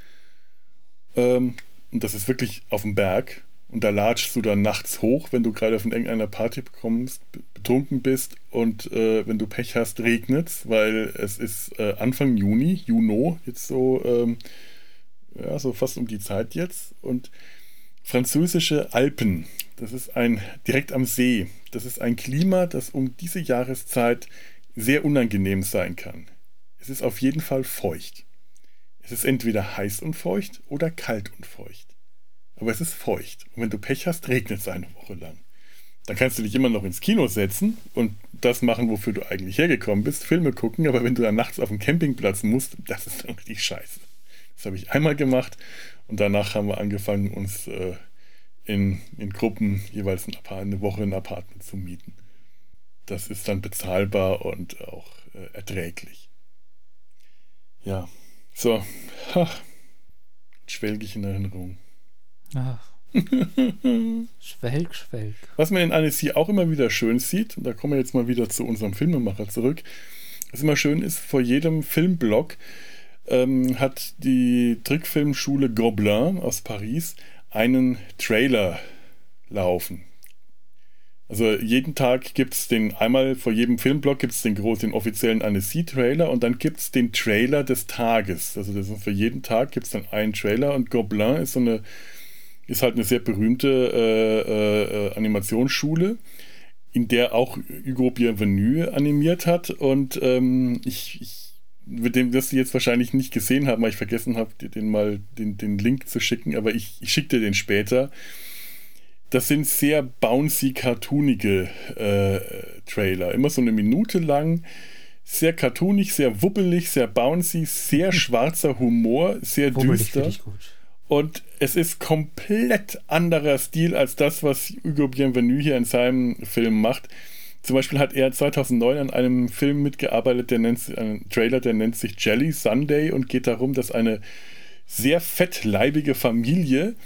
Ähm, und das ist wirklich auf dem Berg. Und da latschst du dann nachts hoch, wenn du gerade von irgendeiner Party kommst, betrunken bist und äh, wenn du Pech hast, regnet es, weil es ist äh, Anfang Juni, Juno, jetzt so, ähm, ja, so fast um die Zeit jetzt. Und französische Alpen, das ist ein direkt am See. Das ist ein Klima, das um diese Jahreszeit sehr unangenehm sein kann. Es ist auf jeden Fall feucht. Es ist entweder heiß und feucht oder kalt und feucht. Aber es ist feucht. Und wenn du Pech hast, regnet es eine Woche lang. Dann kannst du dich immer noch ins Kino setzen und das machen, wofür du eigentlich hergekommen bist, Filme gucken, aber wenn du dann nachts auf dem Campingplatz musst, das ist dann richtig scheiße. Das habe ich einmal gemacht und danach haben wir angefangen, uns äh, in, in Gruppen jeweils eine Woche ein Apartment zu mieten. Das ist dann bezahlbar und auch äh, erträglich. Ja, so, ach, schwelg ich in Erinnerung.
Ach. schwelg, schwelg.
Was man in Annecy auch immer wieder schön sieht, und da kommen wir jetzt mal wieder zu unserem Filmemacher zurück, was immer schön ist, vor jedem Filmblock ähm, hat die Trickfilmschule Gobelin aus Paris einen Trailer laufen. Also jeden Tag gibt es den, einmal vor jedem Filmblock gibt es den großen, den offiziellen Annecy-Trailer und dann gibt es den Trailer des Tages. Also das ist für jeden Tag gibt es dann einen Trailer und Gobelin ist so eine, ist halt eine sehr berühmte äh, äh, Animationsschule, in der auch Hugo Bienvenu animiert hat und ähm, ich, ich mit dem, das Sie jetzt wahrscheinlich nicht gesehen haben, weil ich vergessen habe, den mal den, den Link zu schicken, aber ich, ich schicke dir den später das sind sehr bouncy, cartoonige äh, Trailer. Immer so eine Minute lang. Sehr cartoonig, sehr wuppelig, sehr bouncy, sehr schwarzer Humor, sehr wuppelig düster. Und es ist komplett anderer Stil als das, was Hugo Bienvenu hier in seinem Film macht. Zum Beispiel hat er 2009 an einem Film mitgearbeitet, der nennt einen Trailer, der nennt sich Jelly Sunday und geht darum, dass eine sehr fettleibige Familie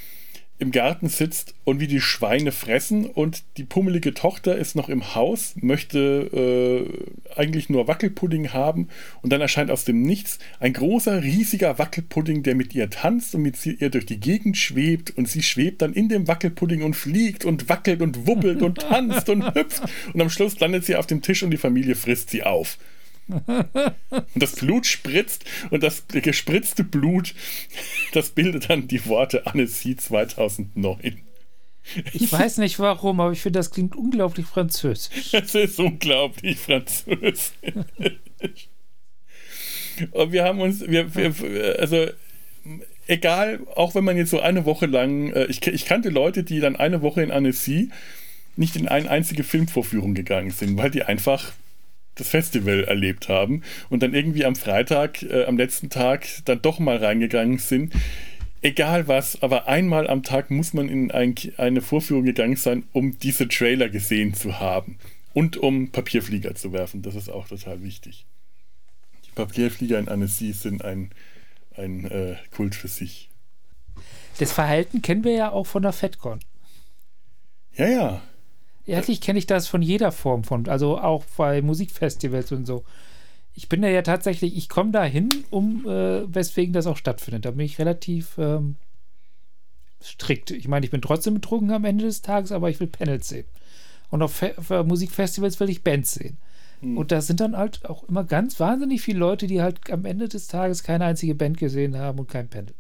im Garten sitzt und wie die Schweine fressen und die pummelige Tochter ist noch im Haus, möchte äh, eigentlich nur Wackelpudding haben und dann erscheint aus dem Nichts ein großer, riesiger Wackelpudding, der mit ihr tanzt und mit ihr durch die Gegend schwebt und sie schwebt dann in dem Wackelpudding und fliegt und wackelt und wuppelt und tanzt und hüpft und am Schluss landet sie auf dem Tisch und die Familie frisst sie auf. Das Blut spritzt und das gespritzte Blut, das bildet dann die Worte Annecy 2009.
Ich weiß nicht warum, aber ich finde, das klingt unglaublich französisch.
Es ist unglaublich französisch. Und wir haben uns, wir, wir, also egal, auch wenn man jetzt so eine Woche lang, äh, ich, ich kannte Leute, die dann eine Woche in Annecy nicht in eine einzige Filmvorführung gegangen sind, weil die einfach das Festival erlebt haben und dann irgendwie am Freitag, äh, am letzten Tag, dann doch mal reingegangen sind. Egal was, aber einmal am Tag muss man in ein, eine Vorführung gegangen sein, um diese Trailer gesehen zu haben und um Papierflieger zu werfen. Das ist auch total wichtig. Die Papierflieger in Annecy sind ein, ein äh, Kult für sich.
Das Verhalten kennen wir ja auch von der FedCon.
Ja, ja.
Ehrlich kenne ich das von jeder Form von, also auch bei Musikfestivals und so. Ich bin da ja tatsächlich, ich komme da hin, um äh, weswegen das auch stattfindet. Da bin ich relativ ähm, strikt. Ich meine, ich bin trotzdem betrunken am Ende des Tages, aber ich will Panels sehen. Und auf Fe Musikfestivals will ich Bands sehen. Mhm. Und da sind dann halt auch immer ganz wahnsinnig viele Leute, die halt am Ende des Tages keine einzige Band gesehen haben und kein Panel.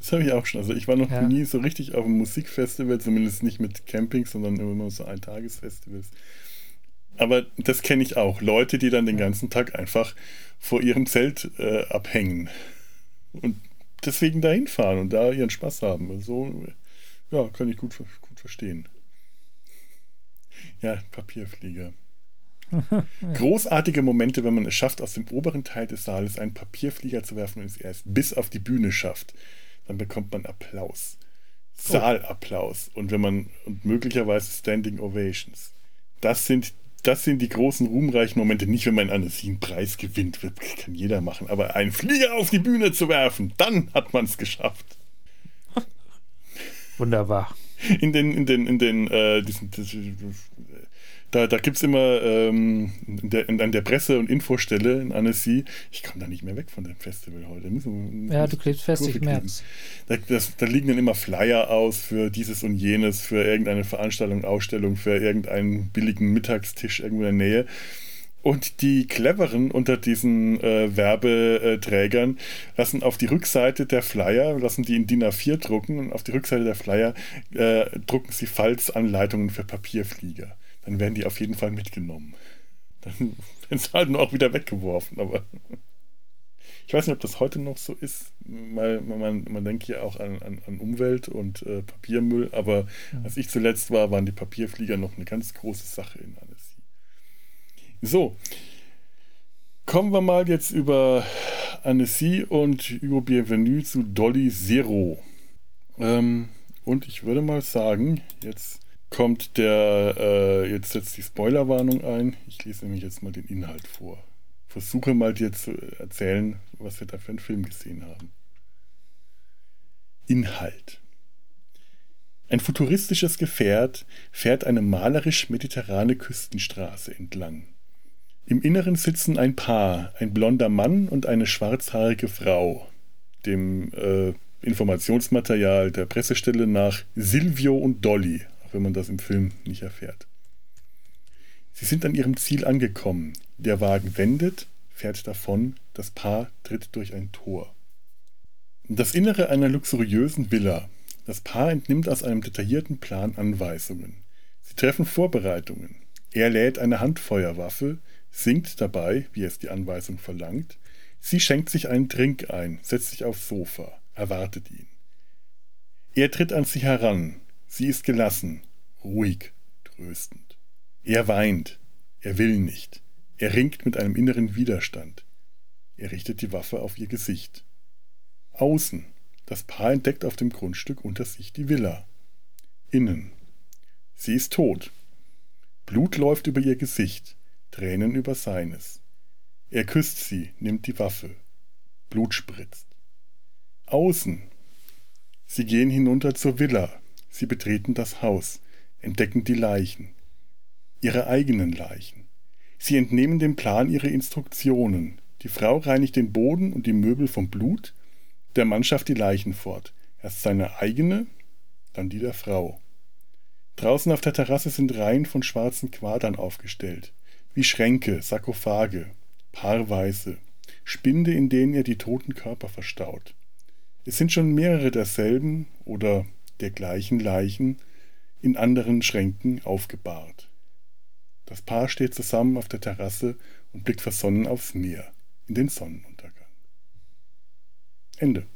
Das habe ich auch schon. Also ich war noch ja. nie so richtig auf einem Musikfestival, zumindest nicht mit Camping, sondern immer so Eintagesfestivals. Aber das kenne ich auch. Leute, die dann den ganzen Tag einfach vor ihrem Zelt äh, abhängen und deswegen dahin fahren und da ihren Spaß haben. So, ja, kann ich gut, gut verstehen. Ja, Papierflieger. Großartige Momente, wenn man es schafft, aus dem oberen Teil des Saales einen Papierflieger zu werfen und es erst bis auf die Bühne schafft. Dann bekommt man Applaus. Oh. Saalapplaus. Und wenn man, und möglicherweise Standing Ovations. Das sind, das sind die großen ruhmreichen Momente. Nicht, wenn man einen Preis gewinnt, das kann jeder machen. Aber einen Flieger auf die Bühne zu werfen, dann hat man es geschafft.
Wunderbar.
In den, in den, in den, äh, diesen, da, da gibt es immer ähm, der, an der Presse- und Infostelle in Annecy, ich komme da nicht mehr weg von dem Festival heute. Müssen,
ja, du klebst fest im März.
Da, das, da liegen dann immer Flyer aus für dieses und jenes, für irgendeine Veranstaltung, Ausstellung, für irgendeinen billigen Mittagstisch irgendwo in der Nähe. Und die Cleveren unter diesen äh, Werbeträgern lassen auf die Rückseite der Flyer, lassen die in DIN A4 drucken und auf die Rückseite der Flyer äh, drucken sie Falzanleitungen für Papierflieger dann werden die auf jeden Fall mitgenommen. Dann werden sie halt nur auch wieder weggeworfen, aber ich weiß nicht, ob das heute noch so ist, weil man, man denkt ja auch an, an, an Umwelt und äh, Papiermüll, aber ja. als ich zuletzt war, waren die Papierflieger noch eine ganz große Sache in Annecy. So, kommen wir mal jetzt über Annecy und über Bienvenue zu Dolly Zero. Ähm, und ich würde mal sagen, jetzt kommt der, äh, jetzt setzt die Spoilerwarnung ein. Ich lese nämlich jetzt mal den Inhalt vor. Versuche mal dir zu erzählen, was wir da für einen Film gesehen haben. Inhalt. Ein futuristisches Gefährt fährt eine malerisch-mediterrane Küstenstraße entlang. Im Inneren sitzen ein Paar, ein blonder Mann und eine schwarzhaarige Frau. Dem äh, Informationsmaterial der Pressestelle nach Silvio und Dolly, wenn man das im Film nicht erfährt. Sie sind an ihrem Ziel angekommen. Der Wagen wendet, fährt davon, das Paar tritt durch ein Tor. Das Innere einer luxuriösen Villa. Das Paar entnimmt aus einem detaillierten Plan Anweisungen. Sie treffen Vorbereitungen. Er lädt eine Handfeuerwaffe, singt dabei, wie es die Anweisung verlangt. Sie schenkt sich einen Trink ein, setzt sich aufs Sofa, erwartet ihn. Er tritt an sie heran, Sie ist gelassen, ruhig, tröstend. Er weint, er will nicht, er ringt mit einem inneren Widerstand. Er richtet die Waffe auf ihr Gesicht. Außen, das Paar entdeckt auf dem Grundstück unter sich die Villa. Innen, sie ist tot. Blut läuft über ihr Gesicht, Tränen über seines. Er küsst sie, nimmt die Waffe. Blut spritzt. Außen, sie gehen hinunter zur Villa, Sie betreten das Haus, entdecken die Leichen, ihre eigenen Leichen. Sie entnehmen dem Plan ihre Instruktionen. Die Frau reinigt den Boden und die Möbel vom Blut, der Mann schafft die Leichen fort. Erst seine eigene, dann die der Frau. Draußen auf der Terrasse sind Reihen von schwarzen Quadern aufgestellt, wie Schränke, Sarkophage, paarweise, Spinde, in denen er die toten Körper verstaut. Es sind schon mehrere derselben oder der gleichen Leichen in anderen Schränken aufgebahrt. Das Paar steht zusammen auf der Terrasse und blickt versonnen aufs Meer, in den Sonnenuntergang. Ende.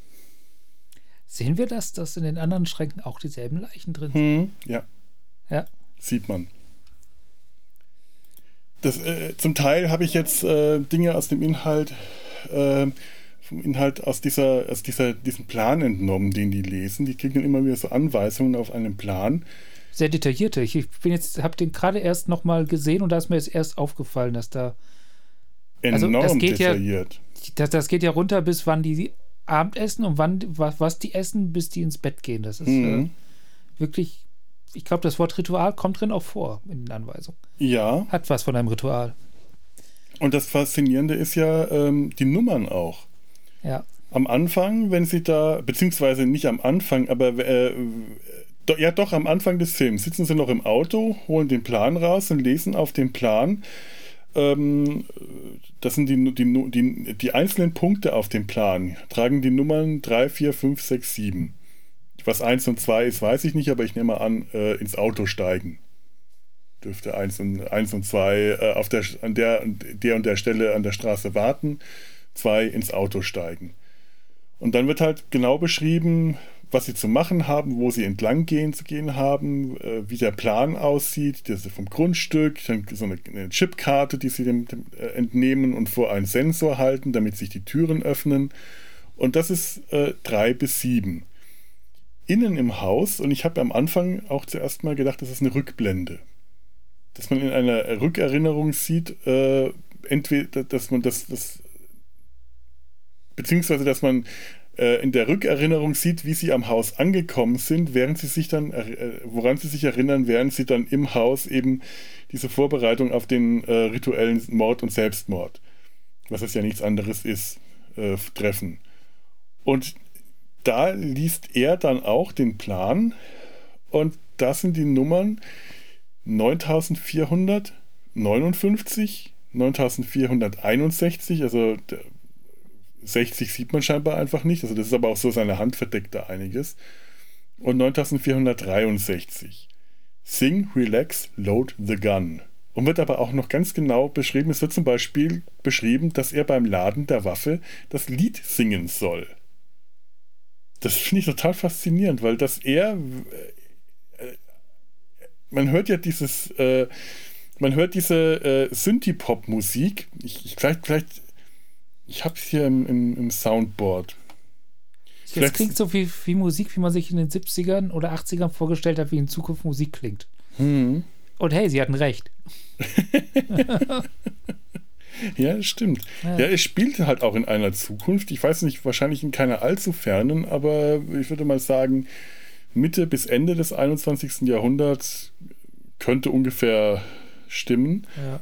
Sehen wir das, dass in den anderen Schränken auch dieselben Leichen drin sind?
Hm, ja.
Ja.
Sieht man. Das, äh, zum Teil habe ich jetzt äh, Dinge aus dem Inhalt äh, vom Inhalt aus dieser, aus dieser, diesem Plan entnommen, den die lesen. Die kriegen dann immer wieder so Anweisungen auf einen Plan.
Sehr detaillierte. Ich bin jetzt, habe den gerade erst nochmal gesehen und da ist mir jetzt erst aufgefallen, dass da
enorm also das geht detailliert.
Ja, das, das geht ja runter bis wann die Abendessen und wann was, was die essen, bis die ins Bett gehen. Das ist mhm. äh, wirklich, ich glaube, das Wort Ritual kommt drin auch vor in den Anweisungen.
Ja.
Hat was von einem Ritual.
Und das Faszinierende ist ja ähm, die Nummern auch.
Ja.
Am Anfang, wenn sie da, beziehungsweise nicht am Anfang, aber äh, do, ja doch am Anfang des Films, sitzen sie noch im Auto, holen den Plan raus und lesen auf dem Plan ähm, das sind die, die, die, die einzelnen Punkte auf dem Plan, tragen die Nummern 3, 4, 5, 6, 7. Was 1 und 2 ist, weiß ich nicht, aber ich nehme an, äh, ins Auto steigen. Dürfte 1 und, 1 und 2 äh, auf der, an der, der und der Stelle an der Straße warten, 2 ins Auto steigen. Und dann wird halt genau beschrieben, was sie zu machen haben, wo sie entlang gehen zu gehen haben, äh, wie der Plan aussieht, das vom Grundstück, dann so eine, eine Chipkarte, die sie dem, dem äh, entnehmen und vor einen Sensor halten, damit sich die Türen öffnen. Und das ist äh, drei bis sieben. Innen im Haus, und ich habe am Anfang auch zuerst mal gedacht, das ist eine Rückblende. Dass man in einer Rückerinnerung sieht, äh, entweder, dass man das, das beziehungsweise dass man äh, in der Rückerinnerung sieht, wie sie am Haus angekommen sind, während sie sich dann, äh, woran sie sich erinnern, während sie dann im Haus eben diese Vorbereitung auf den äh, rituellen Mord und Selbstmord, was es ja nichts anderes ist, äh, treffen. Und da liest er dann auch den Plan und das sind die Nummern 9459, 9461, also 60 sieht man scheinbar einfach nicht. Also das ist aber auch so, seine Hand verdeckt da einiges. Und 9463. Sing, relax, load the gun. Und wird aber auch noch ganz genau beschrieben. Es wird zum Beispiel beschrieben, dass er beim Laden der Waffe das Lied singen soll. Das finde ich total faszinierend, weil dass er. Äh, man hört ja dieses. Äh, man hört diese äh, Synthie-Pop-Musik. Ich, ich, vielleicht, vielleicht ich habe es hier im, im, im, Soundboard.
Das klingt so wie, wie Musik, wie man sich in den 70ern oder 80ern vorgestellt hat, wie in Zukunft Musik klingt. Hm. Und hey, sie hatten recht.
ja, stimmt. Ja. ja, es spielte halt auch in einer Zukunft. Ich weiß nicht, wahrscheinlich in keiner allzu fernen, aber ich würde mal sagen, Mitte bis Ende des 21. Jahrhunderts könnte ungefähr stimmen. Ja.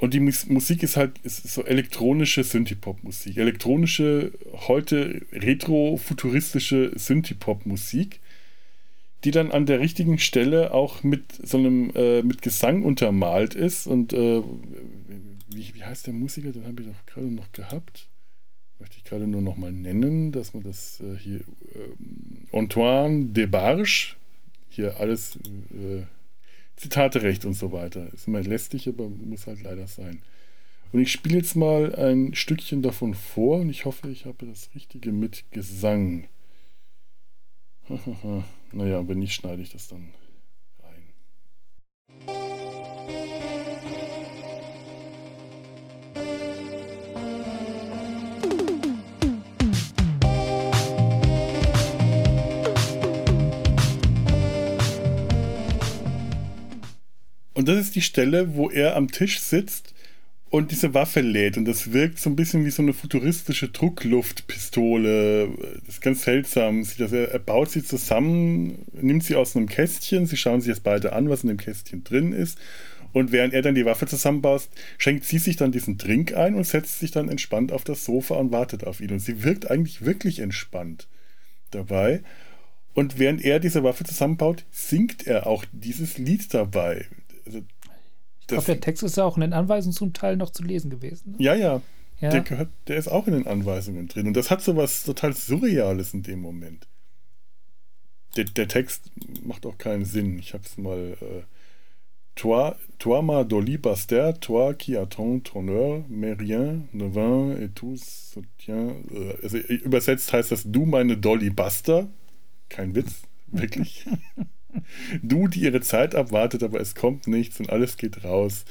Und die Musik ist halt ist so elektronische Synthie-Pop-Musik. Elektronische, heute retro-futuristische Synthie-Pop-Musik, die dann an der richtigen Stelle auch mit so einem äh, mit Gesang untermalt ist. Und äh, wie, wie heißt der Musiker? Den habe ich doch gerade noch gehabt. Möchte ich gerade nur noch mal nennen, dass man das äh, hier äh, Antoine Debarge, hier alles äh, Zitaterecht und so weiter. Ist immer lästig, aber muss halt leider sein. Und ich spiele jetzt mal ein Stückchen davon vor und ich hoffe, ich habe das Richtige mit Gesang. naja, wenn nicht, schneide ich das dann rein. Und das ist die Stelle, wo er am Tisch sitzt und diese Waffe lädt. Und das wirkt so ein bisschen wie so eine futuristische Druckluftpistole. Das ist ganz seltsam. Er baut sie zusammen, nimmt sie aus einem Kästchen. Sie schauen sich jetzt beide an, was in dem Kästchen drin ist. Und während er dann die Waffe zusammenbaut, schenkt sie sich dann diesen Drink ein und setzt sich dann entspannt auf das Sofa und wartet auf ihn. Und sie wirkt eigentlich wirklich entspannt dabei. Und während er diese Waffe zusammenbaut, singt er auch dieses Lied dabei. Also,
ich glaube, der Text ist ja auch in den Anweisungen zum Teil noch zu lesen gewesen.
Ne? Ja, ja. ja. Der, gehört, der ist auch in den Anweisungen drin. Und das hat so was total Surreales in dem Moment. Der, der Text macht auch keinen Sinn. Ich habe es mal. Äh, toi, toi ma doli baster, toi qui attends ton heure, mais rien ne vin et tout soutien. Äh, also übersetzt heißt das, du meine Dolly Buster. Kein Witz, wirklich. Du, die ihre Zeit abwartet, aber es kommt nichts und alles geht raus.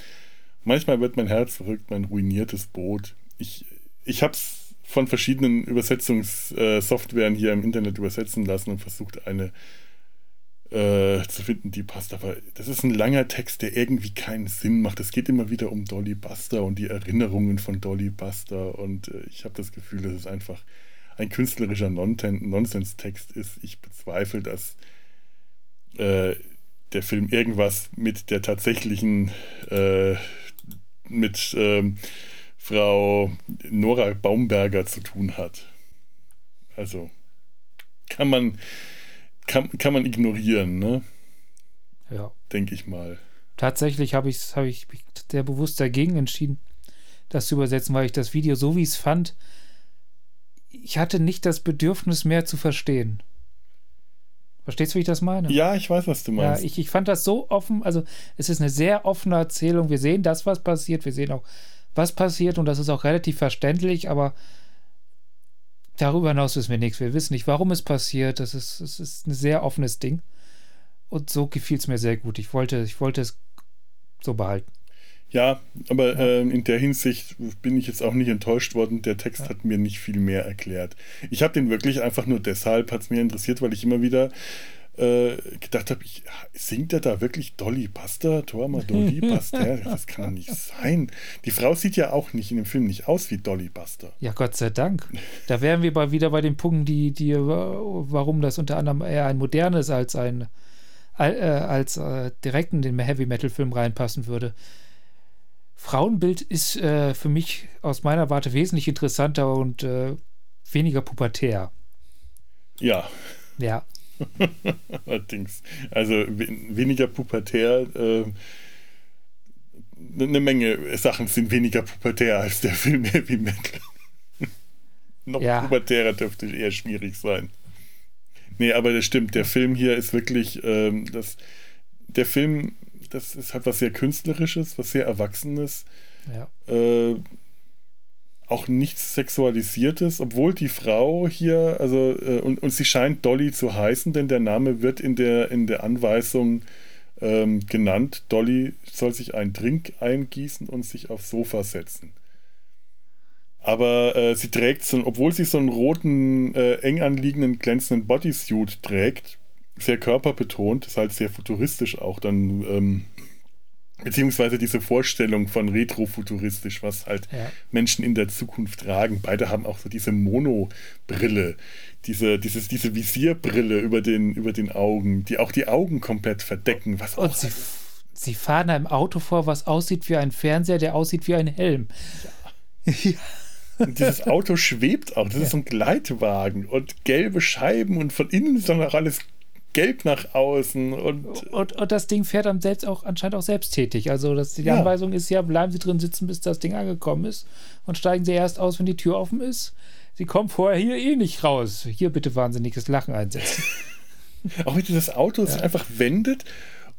Manchmal wird mein Herz verrückt, mein ruiniertes Boot. Ich, ich habe es von verschiedenen Übersetzungssoftwaren hier im Internet übersetzen lassen und versucht eine äh, zu finden, die passt. Aber das ist ein langer Text, der irgendwie keinen Sinn macht. Es geht immer wieder um Dolly Buster und die Erinnerungen von Dolly Buster. Und äh, ich habe das Gefühl, dass es einfach ein künstlerischer Nonsens-Text ist. Ich bezweifle, dass äh, der Film irgendwas mit der tatsächlichen, äh, mit ähm, Frau Nora Baumberger zu tun hat. Also kann man, kann, kann man ignorieren, ne?
Ja.
Denke ich mal.
tatsächlich habe ich, hab ich mich sehr bewusst dagegen entschieden, das zu übersetzen, weil ich das Video so wie ich es fand, ich hatte nicht das Bedürfnis mehr zu verstehen. Verstehst du, wie ich das meine?
Ja, ich weiß, was du meinst.
Ja, ich, ich fand das so offen, also es ist eine sehr offene Erzählung. Wir sehen das, was passiert, wir sehen auch, was passiert und das ist auch relativ verständlich, aber darüber hinaus wissen wir nichts. Wir wissen nicht, warum es passiert. Das ist, das ist ein sehr offenes Ding. Und so gefiel es mir sehr gut. Ich wollte, ich wollte es so behalten.
Ja, aber ja. Äh, in der Hinsicht bin ich jetzt auch nicht enttäuscht worden. Der Text ja. hat mir nicht viel mehr erklärt. Ich habe den wirklich einfach nur deshalb, hat es mir interessiert, weil ich immer wieder äh, gedacht habe, singt er da wirklich Dolly Buster? Torma Dolly Buster? Das kann doch nicht sein. Die Frau sieht ja auch nicht in dem Film nicht aus wie Dolly Buster.
Ja, Gott sei Dank. Da wären wir bei, wieder bei den Punkten, die, die, warum das unter anderem eher ein modernes als ein äh, als äh, direkt in den Heavy Metal Film reinpassen würde. Frauenbild ist äh, für mich aus meiner Warte wesentlich interessanter und äh, weniger pubertär.
Ja.
Ja.
Allerdings. Also weniger pubertär. Äh, eine Menge Sachen sind weniger pubertär als der Film Heavy Metal. Noch ja. pubertärer dürfte eher schwierig sein. Nee, aber das stimmt. Der Film hier ist wirklich, ähm, das, der Film das ist halt was sehr Künstlerisches, was sehr Erwachsenes.
Ja.
Äh, auch nichts Sexualisiertes, obwohl die Frau hier, also, äh, und, und sie scheint Dolly zu heißen, denn der Name wird in der, in der Anweisung ähm, genannt. Dolly soll sich einen Drink eingießen und sich aufs Sofa setzen. Aber äh, sie trägt so, obwohl sie so einen roten, äh, eng anliegenden, glänzenden Bodysuit trägt, sehr körperbetont, ist halt sehr futuristisch auch dann, ähm, beziehungsweise diese Vorstellung von retrofuturistisch, was halt ja. Menschen in der Zukunft tragen. Beide haben auch so diese Mono-Brille, diese, dieses, diese Visierbrille über den, über den Augen, die auch die Augen komplett verdecken. Was
Und sie, sie fahren einem Auto vor, was aussieht wie ein Fernseher, der aussieht wie ein Helm.
Ja. ja. Und dieses Auto schwebt auch. Das ja. ist so ein Gleitwagen und gelbe Scheiben und von innen ist dann auch alles gelb nach außen und,
und, und das Ding fährt dann selbst auch anscheinend auch selbsttätig. Also das, die ja. Anweisung ist ja, bleiben Sie drin sitzen, bis das Ding angekommen ist und steigen Sie erst aus, wenn die Tür offen ist. Sie kommen vorher hier eh nicht raus. Hier bitte wahnsinniges Lachen einsetzen.
auch wie dieses Auto ja. sich einfach wendet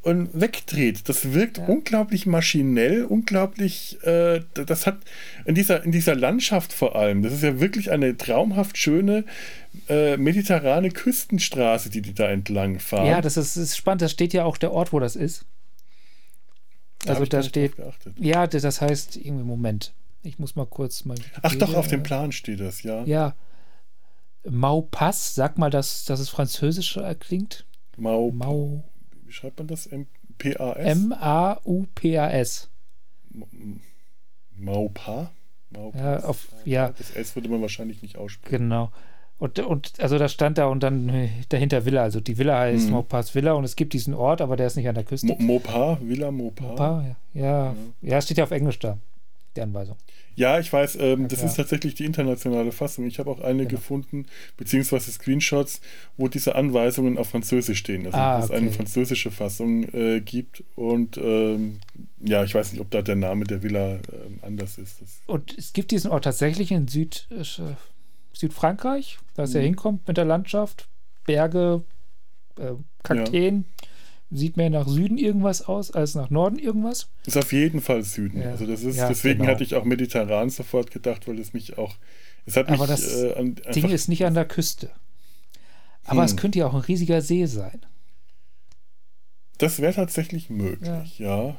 und wegdreht. Das wirkt ja. unglaublich maschinell, unglaublich, äh, das hat in dieser, in dieser Landschaft vor allem, das ist ja wirklich eine traumhaft schöne äh, mediterrane Küstenstraße, die die da entlang fahren.
Ja, das ist, ist spannend, da steht ja auch der Ort, wo das ist. Also da steht, ja, das heißt, irgendwie, Moment, ich muss mal kurz mal.
Ach doch, auf dem Plan steht das, ja.
Ja. Maupass, sag mal, dass, dass es französisch klingt.
Mau. Mau wie schreibt man das? M-P-A-S?
M-A-U-P-A-S.
Maupa?
Ja, auf, ja.
Das S würde man wahrscheinlich nicht aussprechen.
Genau. Und, und also da stand da und dann dahinter Villa. Also die Villa heißt hm. Maupas Villa und es gibt diesen Ort, aber der ist nicht an der Küste.
Mopa, Villa Mopa.
Mopa ja. Ja. ja. ja, steht ja auf Englisch da, die Anweisung.
Ja, ich weiß, ähm, das ist tatsächlich die internationale Fassung. Ich habe auch eine genau. gefunden, beziehungsweise Screenshots, wo diese Anweisungen auf Französisch stehen. Also ah, dass es eine französische Fassung äh, gibt. Und ähm, ja, ich weiß nicht, ob da der Name der Villa äh, anders ist. Das
und es gibt diesen Ort tatsächlich in Süd, äh, Südfrankreich, da es mhm. ja hinkommt mit der Landschaft, Berge, äh, Kakteen. Ja sieht mehr nach Süden irgendwas aus als nach Norden irgendwas.
Ist auf jeden Fall Süden. Ja. Also das ist, ja, deswegen genau. hatte ich auch mediterran sofort gedacht, weil es mich auch. Es hat
Aber mich, das äh, an, Ding ist nicht an der Küste. Aber hm. es könnte ja auch ein riesiger See sein.
Das wäre tatsächlich möglich, ja. ja.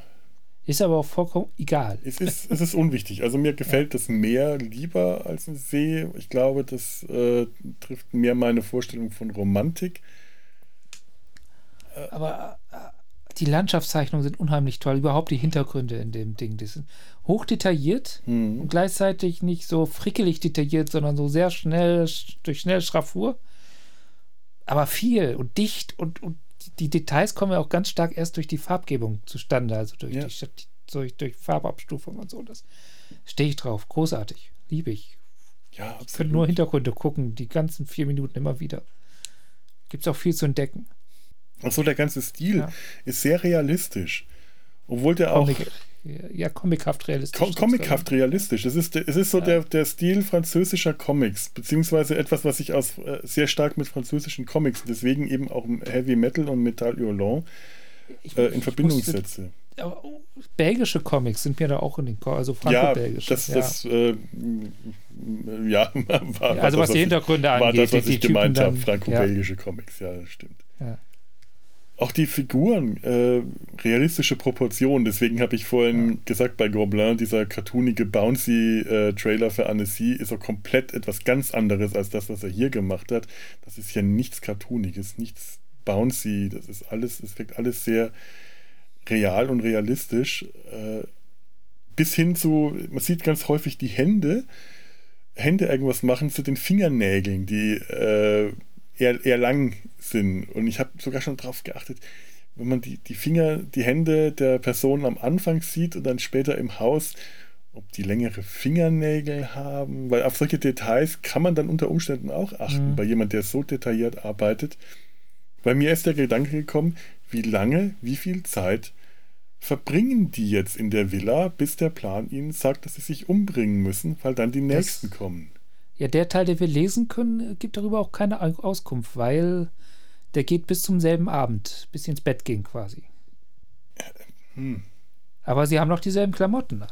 Ist aber auch vollkommen egal.
Es ist, es ist unwichtig. Also mir gefällt das Meer lieber als ein See. Ich glaube, das äh, trifft mehr meine Vorstellung von Romantik.
Aber die Landschaftszeichnungen sind unheimlich toll. Überhaupt die Hintergründe in dem Ding. Die sind hochdetailliert mhm. und gleichzeitig nicht so frickelig detailliert, sondern so sehr schnell, durch schnelle Schraffur. Aber viel und dicht und, und die Details kommen ja auch ganz stark erst durch die Farbgebung zustande, also durch, ja. die, durch, durch Farbabstufung und so. Das stehe ich drauf. Großartig. Liebe ich.
Ja, absolut.
Ich könnte nur Hintergründe gucken, die ganzen vier Minuten immer wieder. Gibt es auch viel zu entdecken.
Auch so der ganze Stil ja. ist sehr realistisch. Obwohl der auch.
Ja, comichaft realistisch.
Com comichaft realistisch. Es ist, es ist so ja. der, der Stil französischer Comics, beziehungsweise etwas, was ich aus, äh, sehr stark mit französischen Comics, deswegen eben auch Heavy Metal und Metal Hurlant äh, in Verbindung musste, setze.
belgische Comics sind mir da auch in den Kopf, also franco-belgische.
Ja, das, das äh, ja,
war, also was, was die Hintergründe
ich,
angeht.
War das, was ich gemeint habe, franco-belgische Comics, ja, das stimmt. Ja auch die Figuren, äh, realistische Proportionen. Deswegen habe ich vorhin ja. gesagt, bei Gobelin, dieser cartoonige Bouncy-Trailer äh, für Annecy ist auch komplett etwas ganz anderes als das, was er hier gemacht hat. Das ist ja nichts Cartooniges, nichts Bouncy. Das ist alles, es wirkt alles sehr real und realistisch. Äh, bis hin zu, man sieht ganz häufig die Hände, Hände irgendwas machen zu den Fingernägeln, die äh, eher, eher lang sind. Und ich habe sogar schon darauf geachtet, wenn man die, die Finger, die Hände der Person am Anfang sieht und dann später im Haus, ob die längere Fingernägel haben, weil auf solche Details kann man dann unter Umständen auch achten, mhm. bei jemand, der so detailliert arbeitet. Bei mir ist der Gedanke gekommen, wie lange, wie viel Zeit verbringen die jetzt in der Villa, bis der Plan ihnen sagt, dass sie sich umbringen müssen, weil dann die nächsten das, kommen.
Ja, der Teil, den wir lesen können, gibt darüber auch keine Auskunft, weil der geht bis zum selben Abend, bis sie ins Bett gehen quasi. Hm. Aber sie haben noch dieselben Klamotten an.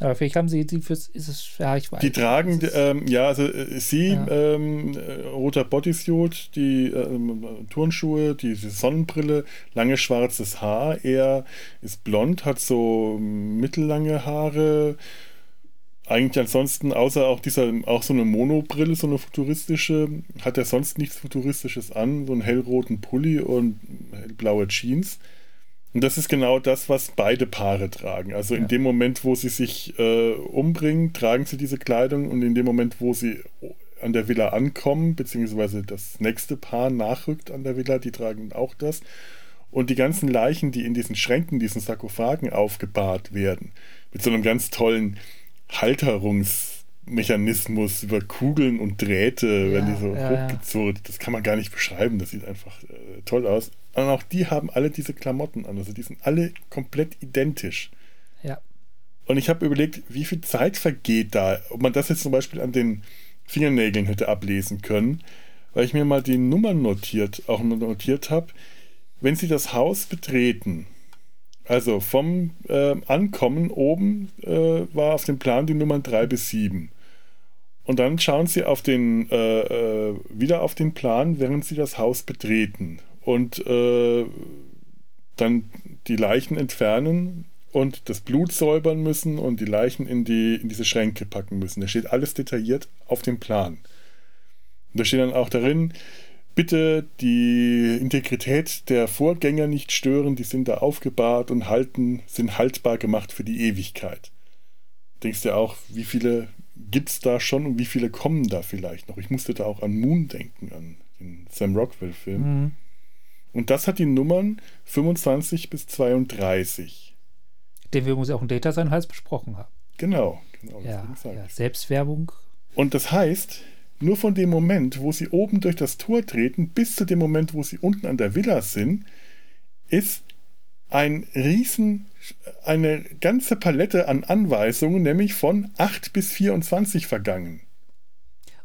Aber vielleicht haben sie die fürs, ist es, ja, ich weiß.
Die tragen, ähm, ja, also äh, sie, ja. ähm, äh, roter Bodysuit, die ähm, Turnschuhe, diese Sonnenbrille, lange schwarzes Haar. Er ist blond, hat so mittellange Haare, eigentlich ansonsten, außer auch dieser, auch so eine Monobrille, so eine futuristische, hat er sonst nichts Futuristisches an, so einen hellroten Pulli und blaue Jeans. Und das ist genau das, was beide Paare tragen. Also in dem Moment, wo sie sich äh, umbringen, tragen sie diese Kleidung und in dem Moment, wo sie an der Villa ankommen, beziehungsweise das nächste Paar nachrückt an der Villa, die tragen auch das. Und die ganzen Leichen, die in diesen Schränken, diesen Sarkophagen aufgebahrt werden, mit so einem ganz tollen Halterungsmechanismus über Kugeln und Drähte, ja, wenn die so ja, hochgezogen, ja. das kann man gar nicht beschreiben, das sieht einfach äh, toll aus. Und auch die haben alle diese Klamotten an, also die sind alle komplett identisch.
Ja.
Und ich habe überlegt, wie viel Zeit vergeht da, ob man das jetzt zum Beispiel an den Fingernägeln hätte ablesen können, weil ich mir mal die Nummern notiert, auch notiert habe. Wenn Sie das Haus betreten, also vom äh, Ankommen oben äh, war auf dem Plan die Nummern 3 bis 7. Und dann schauen Sie auf den, äh, äh, wieder auf den Plan, während Sie das Haus betreten. Und äh, dann die Leichen entfernen und das Blut säubern müssen und die Leichen in, die, in diese Schränke packen müssen. Da steht alles detailliert auf dem Plan. Und da steht dann auch darin, bitte die Integrität der Vorgänger nicht stören, die sind da aufgebahrt und halten, sind haltbar gemacht für die Ewigkeit. Denkst du auch, wie viele gibt es da schon und wie viele kommen da vielleicht noch? Ich musste da auch an Moon denken, an den Sam Rockwell-Film. Mhm. Und das hat die Nummern 25 bis 32.
Den wir uns auch in Data sein Hals besprochen haben.
Genau, genau.
Ja, ja, Selbstwerbung.
Und das heißt, nur von dem Moment, wo sie oben durch das Tor treten, bis zu dem Moment, wo sie unten an der Villa sind, ist ein riesen, eine ganze Palette an Anweisungen, nämlich von 8 bis 24 vergangen.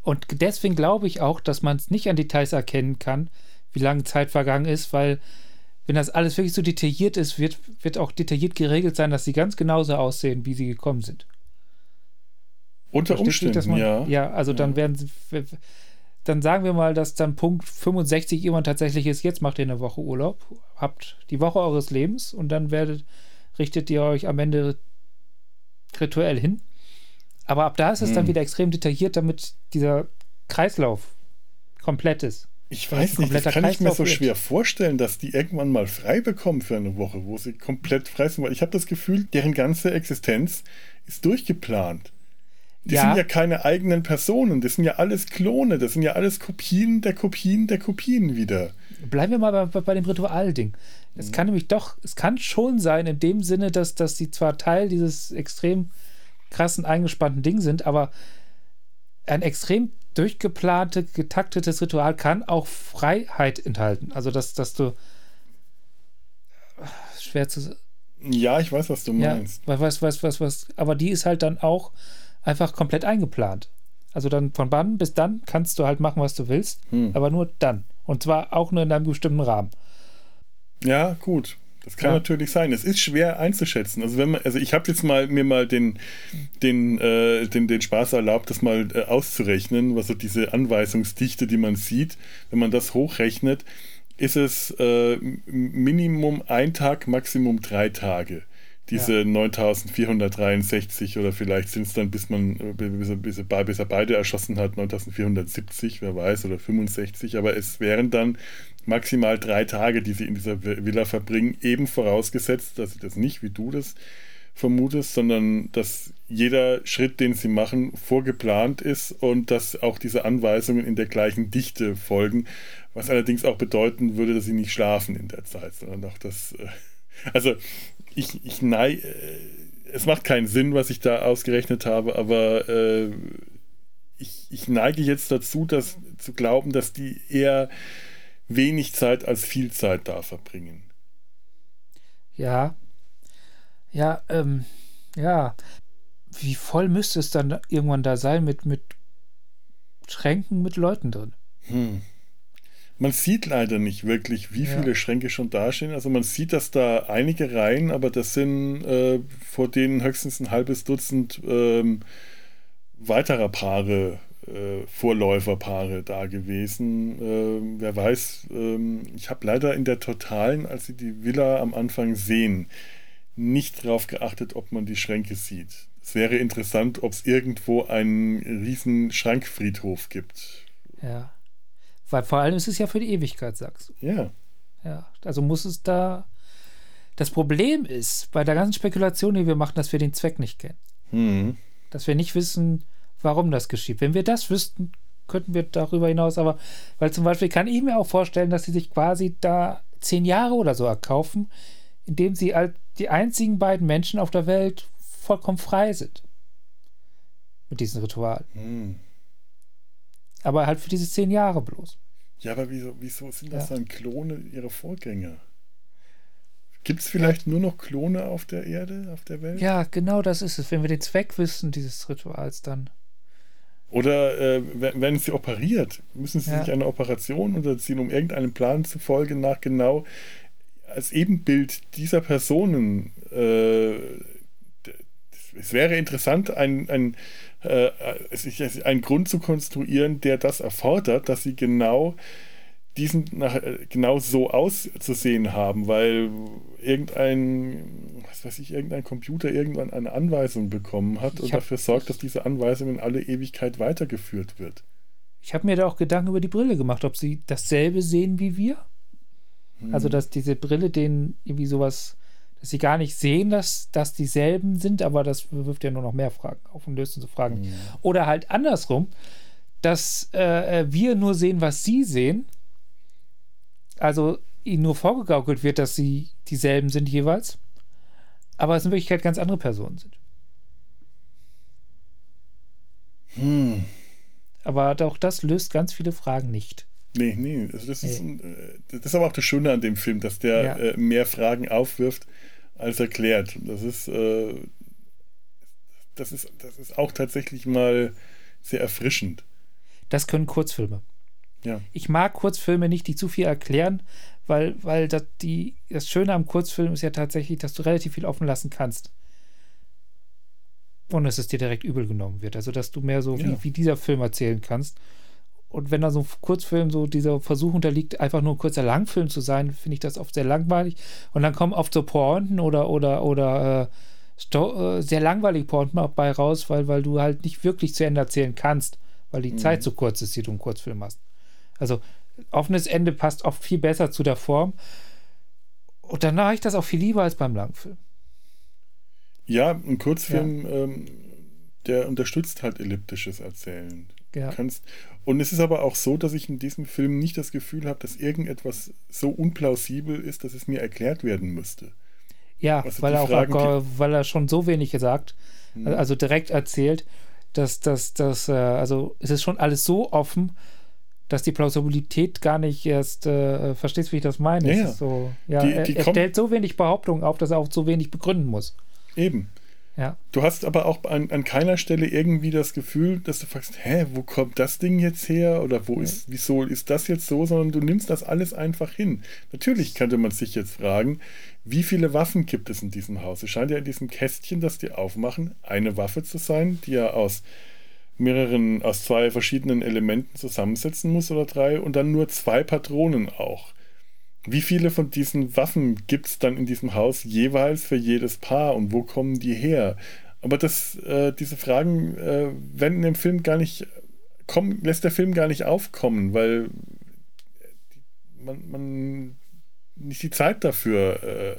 Und deswegen glaube ich auch, dass man es nicht an Details erkennen kann, wie lange Zeit vergangen ist, weil wenn das alles wirklich so detailliert ist, wird, wird auch detailliert geregelt sein, dass sie ganz genauso aussehen, wie sie gekommen sind.
Unter Umständen,
man,
ja.
Ja, also ja. dann werden sie, dann sagen wir mal, dass dann Punkt 65 irgendwann tatsächlich ist, jetzt macht ihr eine Woche Urlaub, habt die Woche eures Lebens und dann werdet, richtet ihr euch am Ende rituell hin. Aber ab da ist es hm. dann wieder extrem detailliert, damit dieser Kreislauf komplett ist.
Ich weiß nicht, das kann Kreislauf ich mir so wird. schwer vorstellen, dass die irgendwann mal frei bekommen für eine Woche, wo sie komplett frei sind, weil ich habe das Gefühl, deren ganze Existenz ist durchgeplant. Die ja. sind ja keine eigenen Personen, das sind ja alles Klone, das sind ja alles Kopien der Kopien der Kopien wieder.
Bleiben wir mal bei, bei dem Ritualding. Es mhm. kann nämlich doch, es kann schon sein, in dem Sinne, dass, dass sie zwar Teil dieses extrem krassen, eingespannten Ding sind, aber ein extrem durchgeplante, getaktetes Ritual kann auch Freiheit enthalten. Also, dass, dass du schwer zu.
Ja, ich weiß, was du meinst.
Ja, was, was, was, was, aber die ist halt dann auch einfach komplett eingeplant. Also dann von wann bis dann kannst du halt machen, was du willst, hm. aber nur dann. Und zwar auch nur in einem bestimmten Rahmen.
Ja, gut. Das kann ja. natürlich sein. Es ist schwer einzuschätzen. Also wenn man, also ich habe jetzt mal mir mal den, den, äh, den, den Spaß erlaubt, das mal äh, auszurechnen, was so diese Anweisungsdichte, die man sieht, wenn man das hochrechnet, ist es äh, Minimum ein Tag, Maximum drei Tage. Diese ja. 9463 oder vielleicht sind es dann, bis man, bis er, bis, er, bis er beide erschossen hat, 9470, wer weiß, oder 65, aber es wären dann maximal drei Tage, die sie in dieser Villa verbringen, eben vorausgesetzt, dass sie das nicht, wie du das vermutest, sondern dass jeder Schritt, den sie machen, vorgeplant ist und dass auch diese Anweisungen in der gleichen Dichte folgen, was allerdings auch bedeuten würde, dass sie nicht schlafen in der Zeit, sondern auch das, äh, also ich, ich neige, äh, es macht keinen Sinn, was ich da ausgerechnet habe, aber äh, ich, ich neige jetzt dazu, dass, zu glauben, dass die eher wenig Zeit als viel Zeit da verbringen.
Ja. Ja, ähm, ja. Wie voll müsste es dann irgendwann da sein mit, mit Schränken mit Leuten drin? Hm.
Man sieht leider nicht wirklich, wie ja. viele Schränke schon dastehen. Also man sieht, dass da einige Reihen, aber das sind äh, vor denen höchstens ein halbes Dutzend ähm, weiterer Paare äh, Vorläuferpaare da gewesen. Äh, wer weiß, äh, ich habe leider in der Totalen, als sie die Villa am Anfang sehen, nicht darauf geachtet, ob man die Schränke sieht. Es wäre interessant, ob es irgendwo einen riesen Schrankfriedhof gibt.
Ja. Weil vor allem ist es ja für die Ewigkeit, sagst du.
Ja.
Ja, also muss es da. Das Problem ist bei der ganzen Spekulation, die wir machen, dass wir den Zweck nicht kennen. Mhm. Dass wir nicht wissen, warum das geschieht. Wenn wir das wüssten, könnten wir darüber hinaus, aber, weil zum Beispiel kann ich mir auch vorstellen, dass sie sich quasi da zehn Jahre oder so erkaufen, indem sie als die einzigen beiden Menschen auf der Welt vollkommen frei sind. Mit diesem Ritual. Hm. Aber halt für diese zehn Jahre bloß.
Ja, aber wieso, wieso sind das ja. dann Klone ihrer Vorgänger? Gibt es vielleicht ja. nur noch Klone auf der Erde, auf der Welt?
Ja, genau das ist es. Wenn wir den Zweck wissen dieses Rituals, dann.
Oder äh, werden sie operiert? Müssen sie ja. sich eine Operation unterziehen, um irgendeinem Plan zu folgen, nach genau als Ebenbild dieser Personen? Äh, es wäre interessant, ein, ein, äh, einen Grund zu konstruieren, der das erfordert, dass sie genau diesen nach, äh, genau so auszusehen haben, weil irgendein, was weiß ich, irgendein Computer irgendwann eine Anweisung bekommen hat und dafür sorgt, dass diese Anweisung in alle Ewigkeit weitergeführt wird.
Ich habe mir da auch Gedanken über die Brille gemacht, ob sie dasselbe sehen wie wir. Hm. Also, dass diese Brille denen irgendwie sowas, sie gar nicht sehen, dass das dieselben sind, aber das wirft ja nur noch mehr Fragen auf und löst unsere Fragen. Hm. Oder halt andersrum, dass äh, äh wir nur sehen, was sie sehen also ihnen nur vorgegaukelt wird, dass sie dieselben sind jeweils, aber es in Wirklichkeit ganz andere Personen sind. Hm. Aber auch das löst ganz viele Fragen nicht.
Nee, nee. Also das, nee. Ist, äh, das ist aber auch das Schöne an dem Film, dass der ja. äh, mehr Fragen aufwirft, als erklärt. Das ist, äh, das ist, das ist auch tatsächlich mal sehr erfrischend.
Das können Kurzfilme.
Ja.
Ich mag Kurzfilme nicht, die zu viel erklären, weil, weil das, die, das Schöne am Kurzfilm ist ja tatsächlich, dass du relativ viel offen lassen kannst. Ohne dass es dir direkt übel genommen wird. Also, dass du mehr so ja. wie, wie dieser Film erzählen kannst. Und wenn da so ein Kurzfilm so dieser Versuch unterliegt, einfach nur ein kurzer Langfilm zu sein, finde ich das oft sehr langweilig. Und dann kommen oft so Pointen oder, oder, oder äh, äh sehr langweilige Pointen bei raus, weil, weil du halt nicht wirklich zu Ende erzählen kannst, weil die mhm. Zeit zu kurz ist, die du im Kurzfilm hast. Also offenes Ende passt oft viel besser zu der Form. Und dann mache ich das auch viel lieber als beim Langfilm.
Ja, ein Kurzfilm, ja. Ähm, der unterstützt halt elliptisches Erzählen. Ja. Kannst, und es ist aber auch so, dass ich in diesem Film nicht das Gefühl habe, dass irgendetwas so unplausibel ist, dass es mir erklärt werden müsste.
Ja, also weil, er auch, weil er schon so wenig gesagt, hm. also direkt erzählt, dass, dass, dass äh, also es ist schon alles so offen, dass die Plausibilität gar nicht erst, äh, verstehst du, wie ich das meine?
Ja, ja.
So, ja
Die-
er,
die
er
kommt-
stellt so wenig Behauptungen auf, dass er auch so wenig begründen muss.
Eben.
Ja.
Du hast aber auch an, an keiner Stelle irgendwie das Gefühl, dass du fragst, hä, wo kommt das Ding jetzt her? Oder wo ist, wieso ist das jetzt so? Sondern du nimmst das alles einfach hin. Natürlich könnte man sich jetzt fragen, wie viele Waffen gibt es in diesem Haus? Es scheint ja in diesem Kästchen, das die aufmachen, eine Waffe zu sein, die ja aus mehreren, aus zwei verschiedenen Elementen zusammensetzen muss oder drei und dann nur zwei Patronen auch. Wie viele von diesen Waffen gibt es dann in diesem Haus jeweils für jedes Paar und wo kommen die her? Aber das, äh, diese Fragen äh, werden dem Film gar nicht kommen, lässt der Film gar nicht aufkommen, weil man, man nicht die Zeit dafür, äh,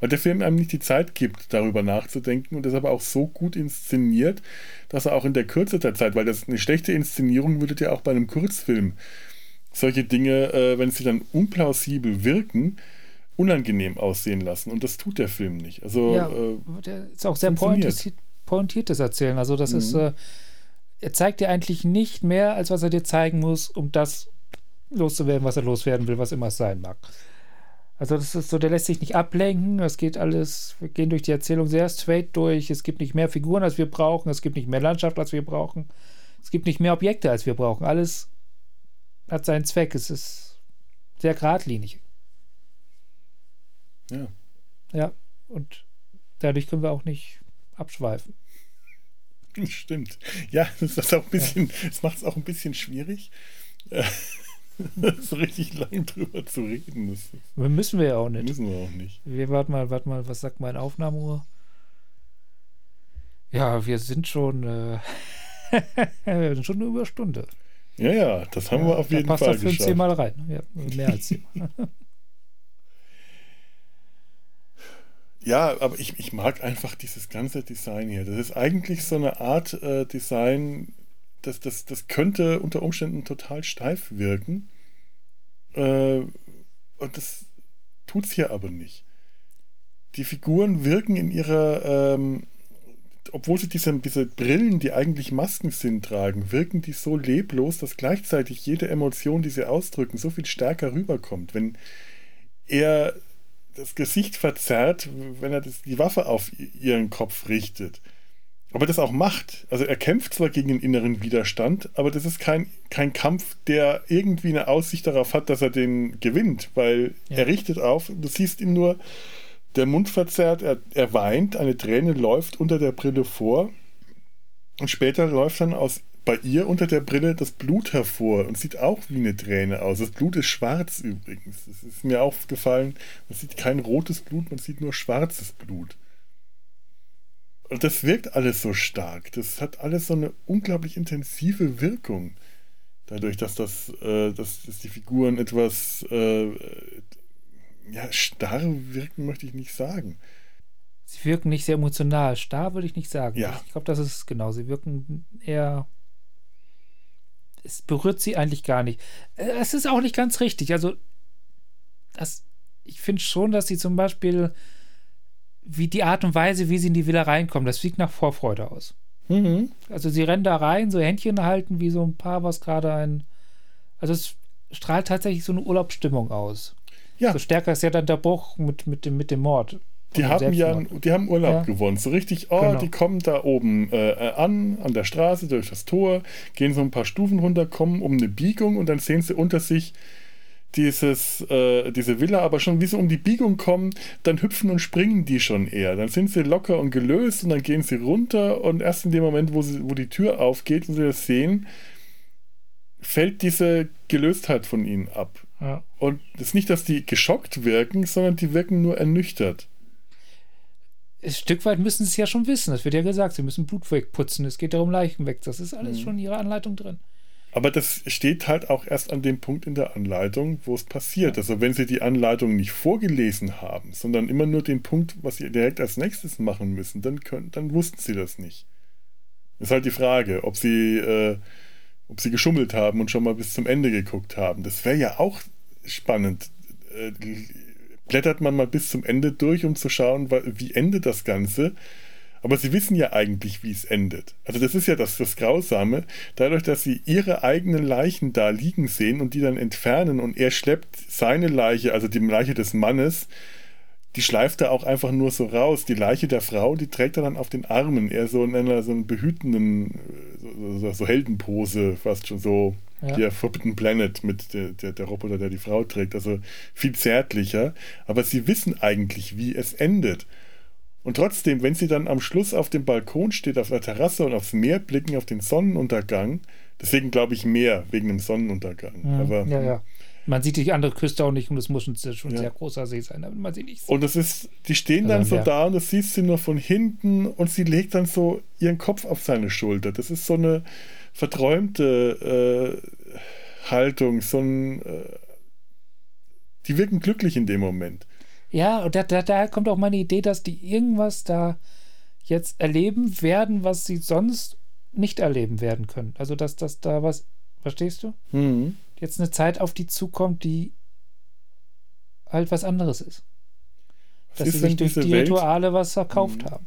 weil der Film einem nicht die Zeit gibt, darüber nachzudenken und ist aber auch so gut inszeniert, dass er auch in der Kürze der Zeit, weil das eine schlechte Inszenierung würde ja auch bei einem Kurzfilm solche Dinge, äh, wenn sie dann unplausibel wirken, unangenehm aussehen lassen. Und das tut der Film nicht. Also
Ja,
äh,
der ist auch sehr pointiert, pointiertes Erzählen. Also das ist,
Mhm.
äh, er zeigt dir eigentlich nicht mehr, als was er dir zeigen muss, um das loszuwerden, was er loswerden will, was immer es sein mag. Also das ist so, der lässt sich nicht ablenken. Es geht alles, wir gehen durch die Erzählung sehr straight durch. Es gibt nicht mehr Figuren, als wir brauchen. Es gibt nicht mehr Landschaft, als wir brauchen. Es gibt nicht mehr Objekte, als wir brauchen. Alles hat seinen Zweck. Es ist sehr geradlinig.
ja.
Ja, und dadurch können wir auch nicht abschweifen.
Stimmt. Ja, das ist auch ein bisschen, das macht es auch ein bisschen schwierig, äh, so richtig lang drüber zu reden. Das
Müssen wir ja auch nicht.
müssen wir auch nicht.
Wir warten mal, warten mal, was sagt mein Aufnahmeuhr? Ja, wir sind schon, äh, wir sind schon über Stunde.
Ja, ja, das haben wir auf jeden
passt
Fall
das Film
geschafft.
zehnmal rein. Ja, mehr als zehnmal.
Ja, aber ich, ich mag einfach dieses ganze Design hier. Das ist eigentlich so eine Art äh, Design, das, das, das könnte unter Umständen total steif wirken. Äh, und das tut es hier aber nicht. Die Figuren wirken in ihrer, ähm, obwohl sie diese, diese Brillen, die eigentlich Masken sind, tragen, wirken die so leblos, dass gleichzeitig jede Emotion, die sie ausdrücken, so viel stärker rüberkommt. Wenn er das Gesicht verzerrt, wenn er das, die Waffe auf ihren Kopf richtet. Aber das auch macht. Also er kämpft zwar gegen den inneren Widerstand, aber das ist kein, kein Kampf, der irgendwie eine Aussicht darauf hat, dass er den gewinnt, weil
Ja.
er richtet auf, du siehst ihm nur der Mund verzerrt, er, er weint, eine Träne läuft unter der Brille vor und später läuft dann aus bei ihr unter der Brille das Blut hervor und sieht auch wie eine Träne aus. Das Blut ist schwarz übrigens. Das ist mir aufgefallen. Man sieht kein rotes Blut, man sieht nur schwarzes Blut. Und das wirkt alles so stark. Das hat alles so eine unglaublich intensive Wirkung. Dadurch, dass das, äh, dass, dass die Figuren etwas äh, ja, starr wirken, möchte ich nicht sagen.
Sie wirken nicht sehr emotional. Starr würde ich nicht sagen.
Ja.
Ich glaube, das ist genau. Sie wirken eher. Es berührt sie eigentlich gar nicht. Äh, Es ist auch nicht ganz richtig. Also, das, ich finde schon, dass sie zum Beispiel, wie die Art und Weise, wie sie in die Villa reinkommen, das sieht nach Vorfreude aus.
Mhm.
Also, sie rennen da rein, so Händchen halten, wie so ein Paar, was gerade ein. Also, es strahlt tatsächlich so eine Urlaubsstimmung aus.
Ja,
So stärker ist ja dann der Bruch mit, mit, dem, mit dem Mord.
Die haben ja, die haben Urlaub
Ja.
gewonnen. So richtig, oh,
Genau.
die kommen da oben äh, an, an der Straße, durch das Tor, gehen so ein paar Stufen runter, kommen um eine Biegung und dann sehen sie unter sich dieses, äh, diese Villa, aber schon wie sie um die Biegung kommen, dann hüpfen und springen die schon eher. Dann sind sie locker und gelöst und dann gehen sie runter und erst in dem Moment, wo, sie, wo die Tür aufgeht und sie das sehen, fällt diese Gelöstheit von ihnen ab.
Ja.
Und es ist nicht, dass die geschockt wirken, sondern die wirken nur ernüchtert.
Ein Stück weit müssen sie es ja schon wissen. Das wird ja gesagt, sie müssen Blut wegputzen. Es geht darum, Leichen weg. Das ist alles
Mhm.
schon in ihrer Anleitung drin.
Aber das steht halt auch erst an dem Punkt in der Anleitung, wo es passiert. Also wenn Sie die Anleitung nicht vorgelesen haben, sondern immer nur den Punkt, was Sie direkt als nächstes machen müssen, dann, können, dann wussten Sie das nicht. Ist halt die Frage, ob Sie, äh, ob Sie geschummelt haben und schon mal bis zum Ende geguckt haben. Das wäre ja auch spannend. Äh, blättert man mal bis zum Ende durch, um zu schauen, wie endet das Ganze. Aber sie wissen ja eigentlich, wie es endet. Also das ist ja das, das Grausame. Dadurch, dass sie ihre eigenen Leichen da liegen sehen und die dann entfernen und er schleppt seine Leiche, also die Leiche des Mannes, die schleift er auch einfach nur so raus. Die Leiche der Frau, die trägt er dann auf den Armen, eher so in einer so einen behütenden, so, so, Heldenpose, fast schon so ja. der Forbidden Planet mit der, der, der Roboter, der die Frau trägt. Also viel zärtlicher. Aber sie wissen eigentlich, wie es endet. Und trotzdem, wenn sie dann am Schluss auf dem Balkon steht, auf der Terrasse und aufs Meer blicken, auf den Sonnenuntergang, deswegen glaube ich mehr, wegen dem Sonnenuntergang.
Mhm.
Aber,
ja, ja. Man sieht die andere Küste auch nicht und es muss schon, schon ja. sehr großer See sein, aber man sieht nicht
so. Und es ist, die stehen dann also, so ja. da und du siehst sie nur von hinten und sie legt dann so ihren Kopf auf seine Schulter. Das ist so eine verträumte äh, Haltung, so ein. Äh, die wirken glücklich in dem Moment.
Ja, und da, da, daher kommt auch meine Idee, dass die irgendwas da jetzt erleben werden, was sie sonst nicht erleben werden können. Also, dass das da was, verstehst du? Mhm. Jetzt eine Zeit auf die zukommt, die halt was anderes ist. Dass ist sie sich durch die Welt? Rituale was verkauft mhm. haben.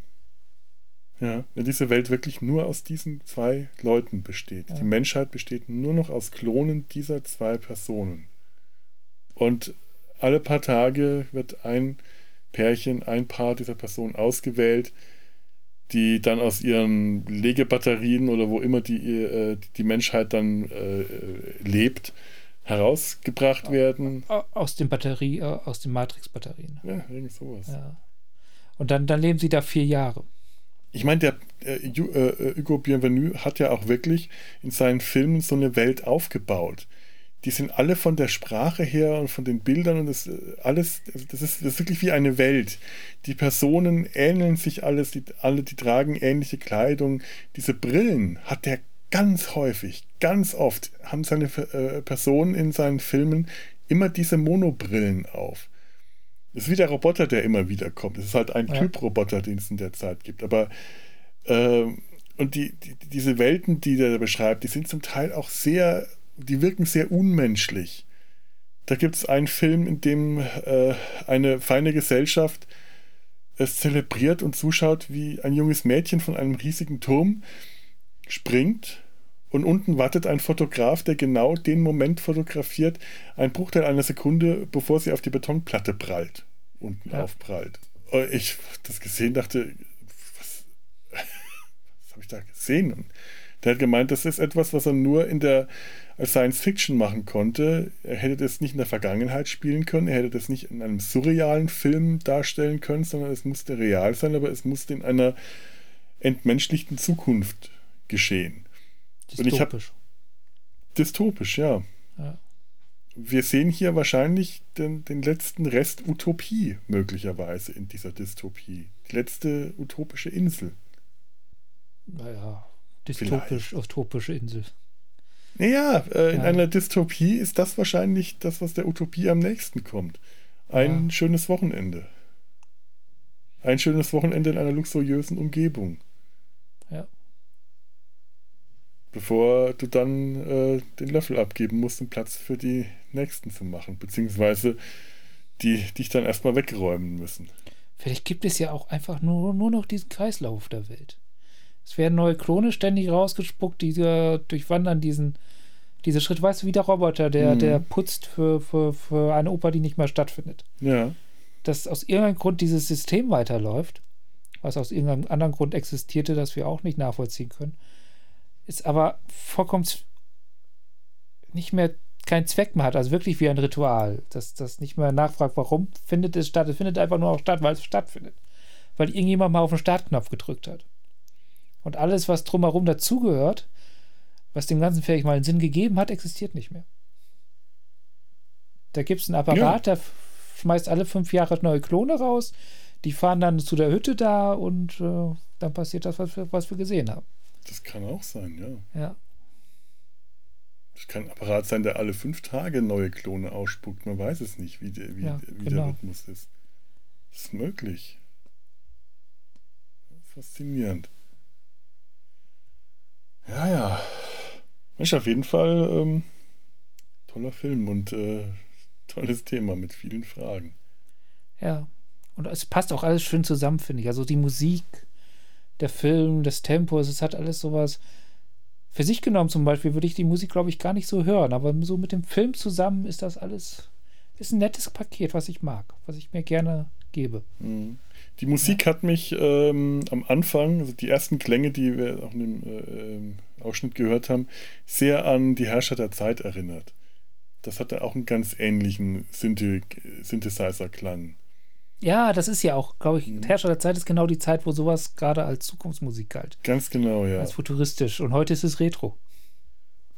Ja, wenn diese Welt wirklich nur aus diesen zwei Leuten besteht. Ja. Die Menschheit besteht nur noch aus Klonen dieser zwei Personen. Und alle paar Tage wird ein Pärchen, ein Paar dieser Person ausgewählt, die dann aus ihren Legebatterien oder wo immer die, äh, die Menschheit dann äh, lebt, herausgebracht werden.
Aus den Batterie, äh, aus den Matrix-Batterien.
Ja, irgend sowas.
Ja. Und dann, dann leben sie da vier Jahre.
Ich meine, der äh, äh, Hugo Bienvenu hat ja auch wirklich in seinen Filmen so eine Welt aufgebaut die sind alle von der Sprache her und von den Bildern und das äh, alles, also das ist, das ist wirklich wie eine Welt. Die Personen ähneln sich alles, die, alle, die tragen ähnliche Kleidung. Diese Brillen hat der ganz häufig, ganz oft, haben seine äh, Personen in seinen Filmen immer diese Monobrillen auf. Das ist wie der Roboter, der immer wieder kommt. Das ist halt ein ja. Typ Roboter, den es in der Zeit gibt. Aber äh, und die, die, diese Welten, die der beschreibt, die sind zum Teil auch sehr die wirken sehr unmenschlich. Da gibt es einen Film, in dem äh, eine feine Gesellschaft es zelebriert und zuschaut, wie ein junges Mädchen von einem riesigen Turm springt und unten wartet ein Fotograf, der genau den Moment fotografiert, ein Bruchteil einer Sekunde, bevor sie auf die Betonplatte prallt, unten ja. aufprallt. Ich das gesehen, dachte, was, was habe ich da gesehen? Und der hat gemeint, das ist etwas, was er nur in der Science Fiction machen konnte. Er hätte das nicht in der Vergangenheit spielen können, er hätte das nicht in einem surrealen Film darstellen können, sondern es musste real sein, aber es musste in einer entmenschlichten Zukunft geschehen.
Dystopisch.
Hab, dystopisch, ja.
ja.
Wir sehen hier wahrscheinlich den, den letzten Rest Utopie möglicherweise in dieser Dystopie. Die letzte utopische Insel.
Naja, dystopisch-utopische Insel.
Naja, äh, in ja. einer Dystopie ist das wahrscheinlich das, was der Utopie am nächsten kommt. Ein ja. schönes Wochenende. Ein schönes Wochenende in einer luxuriösen Umgebung.
Ja.
Bevor du dann äh, den Löffel abgeben musst, um Platz für die nächsten zu machen. Beziehungsweise die dich dann erstmal wegräumen müssen.
Vielleicht gibt es ja auch einfach nur, nur noch diesen Kreislauf der Welt. Es werden neue Klone ständig rausgespuckt, die durchwandern diesen, diese Schritt. Weißt du, wie der Roboter, der, mhm. der putzt für, für, für eine Oper, die nicht mehr stattfindet.
Ja.
Dass aus irgendeinem Grund dieses System weiterläuft, was aus irgendeinem anderen Grund existierte, das wir auch nicht nachvollziehen können, ist aber vollkommen nicht mehr keinen Zweck mehr hat, also wirklich wie ein Ritual, dass das nicht mehr nachfragt, warum findet es statt. Es findet einfach nur auch statt, weil es stattfindet. Weil irgendjemand mal auf den Startknopf gedrückt hat. Und alles, was drumherum dazugehört, was dem Ganzen vielleicht mal einen Sinn gegeben hat, existiert nicht mehr. Da gibt es einen Apparat, ja. der schmeißt alle fünf Jahre neue Klone raus, die fahren dann zu der Hütte da und äh, dann passiert das, was wir, was wir gesehen haben.
Das kann auch sein, ja.
Ja.
Das kann ein Apparat sein, der alle fünf Tage neue Klone ausspuckt. Man weiß es nicht, wie, der, wie, ja, wie genau. der Rhythmus ist. Das ist möglich. Faszinierend. Ja, ja. Mensch, auf jeden Fall ähm, toller Film und äh, tolles Thema mit vielen Fragen.
Ja. Und es passt auch alles schön zusammen, finde ich. Also die Musik, der Film, das Tempo, es hat alles sowas. Für sich genommen zum Beispiel würde ich die Musik, glaube ich, gar nicht so hören, aber so mit dem Film zusammen ist das alles, ist ein nettes Paket, was ich mag, was ich mir gerne gebe.
Mhm. Die Musik ja. hat mich ähm, am Anfang, also die ersten Klänge, die wir auch in dem äh, Ausschnitt gehört haben, sehr an die Herrscher der Zeit erinnert. Das hatte auch einen ganz ähnlichen Synthesizer-Klang.
Ja, das ist ja auch, glaube ich, mhm. Herrscher der Zeit ist genau die Zeit, wo sowas gerade als Zukunftsmusik galt.
Ganz genau, ja.
Als futuristisch. Und heute ist es Retro.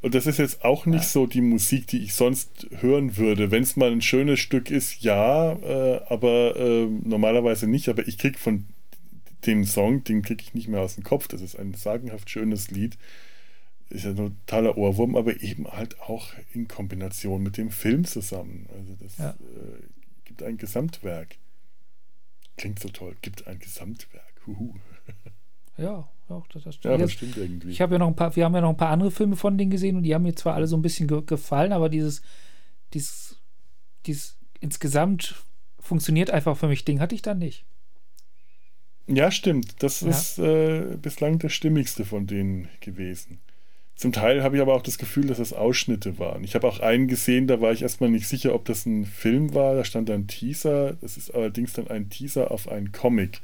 Und das ist jetzt auch nicht ja. so die Musik, die ich sonst hören würde. Wenn es mal ein schönes Stück ist, ja, äh, aber äh, normalerweise nicht. Aber ich kriege von dem Song, den kriege ich nicht mehr aus dem Kopf. Das ist ein sagenhaft schönes Lied. Ist ja ein totaler Ohrwurm, aber eben halt auch in Kombination mit dem Film zusammen. Also das ja. äh, gibt ein Gesamtwerk. Klingt so toll. Gibt ein Gesamtwerk. Huhu.
Ja, ja, das, das
stimmt. Ja, das stimmt irgendwie.
Ich habe ja noch ein paar, wir haben ja noch ein paar andere Filme von denen gesehen und die haben mir zwar alle so ein bisschen ge gefallen, aber dieses, dieses, dieses insgesamt funktioniert einfach für mich Ding hatte ich dann nicht.
Ja, stimmt. Das ja. ist äh, bislang der stimmigste von denen gewesen. Zum Teil habe ich aber auch das Gefühl, dass das Ausschnitte waren. Ich habe auch einen gesehen, da war ich erstmal nicht sicher, ob das ein Film war. Da stand ein Teaser. Das ist allerdings dann ein Teaser auf einen Comic,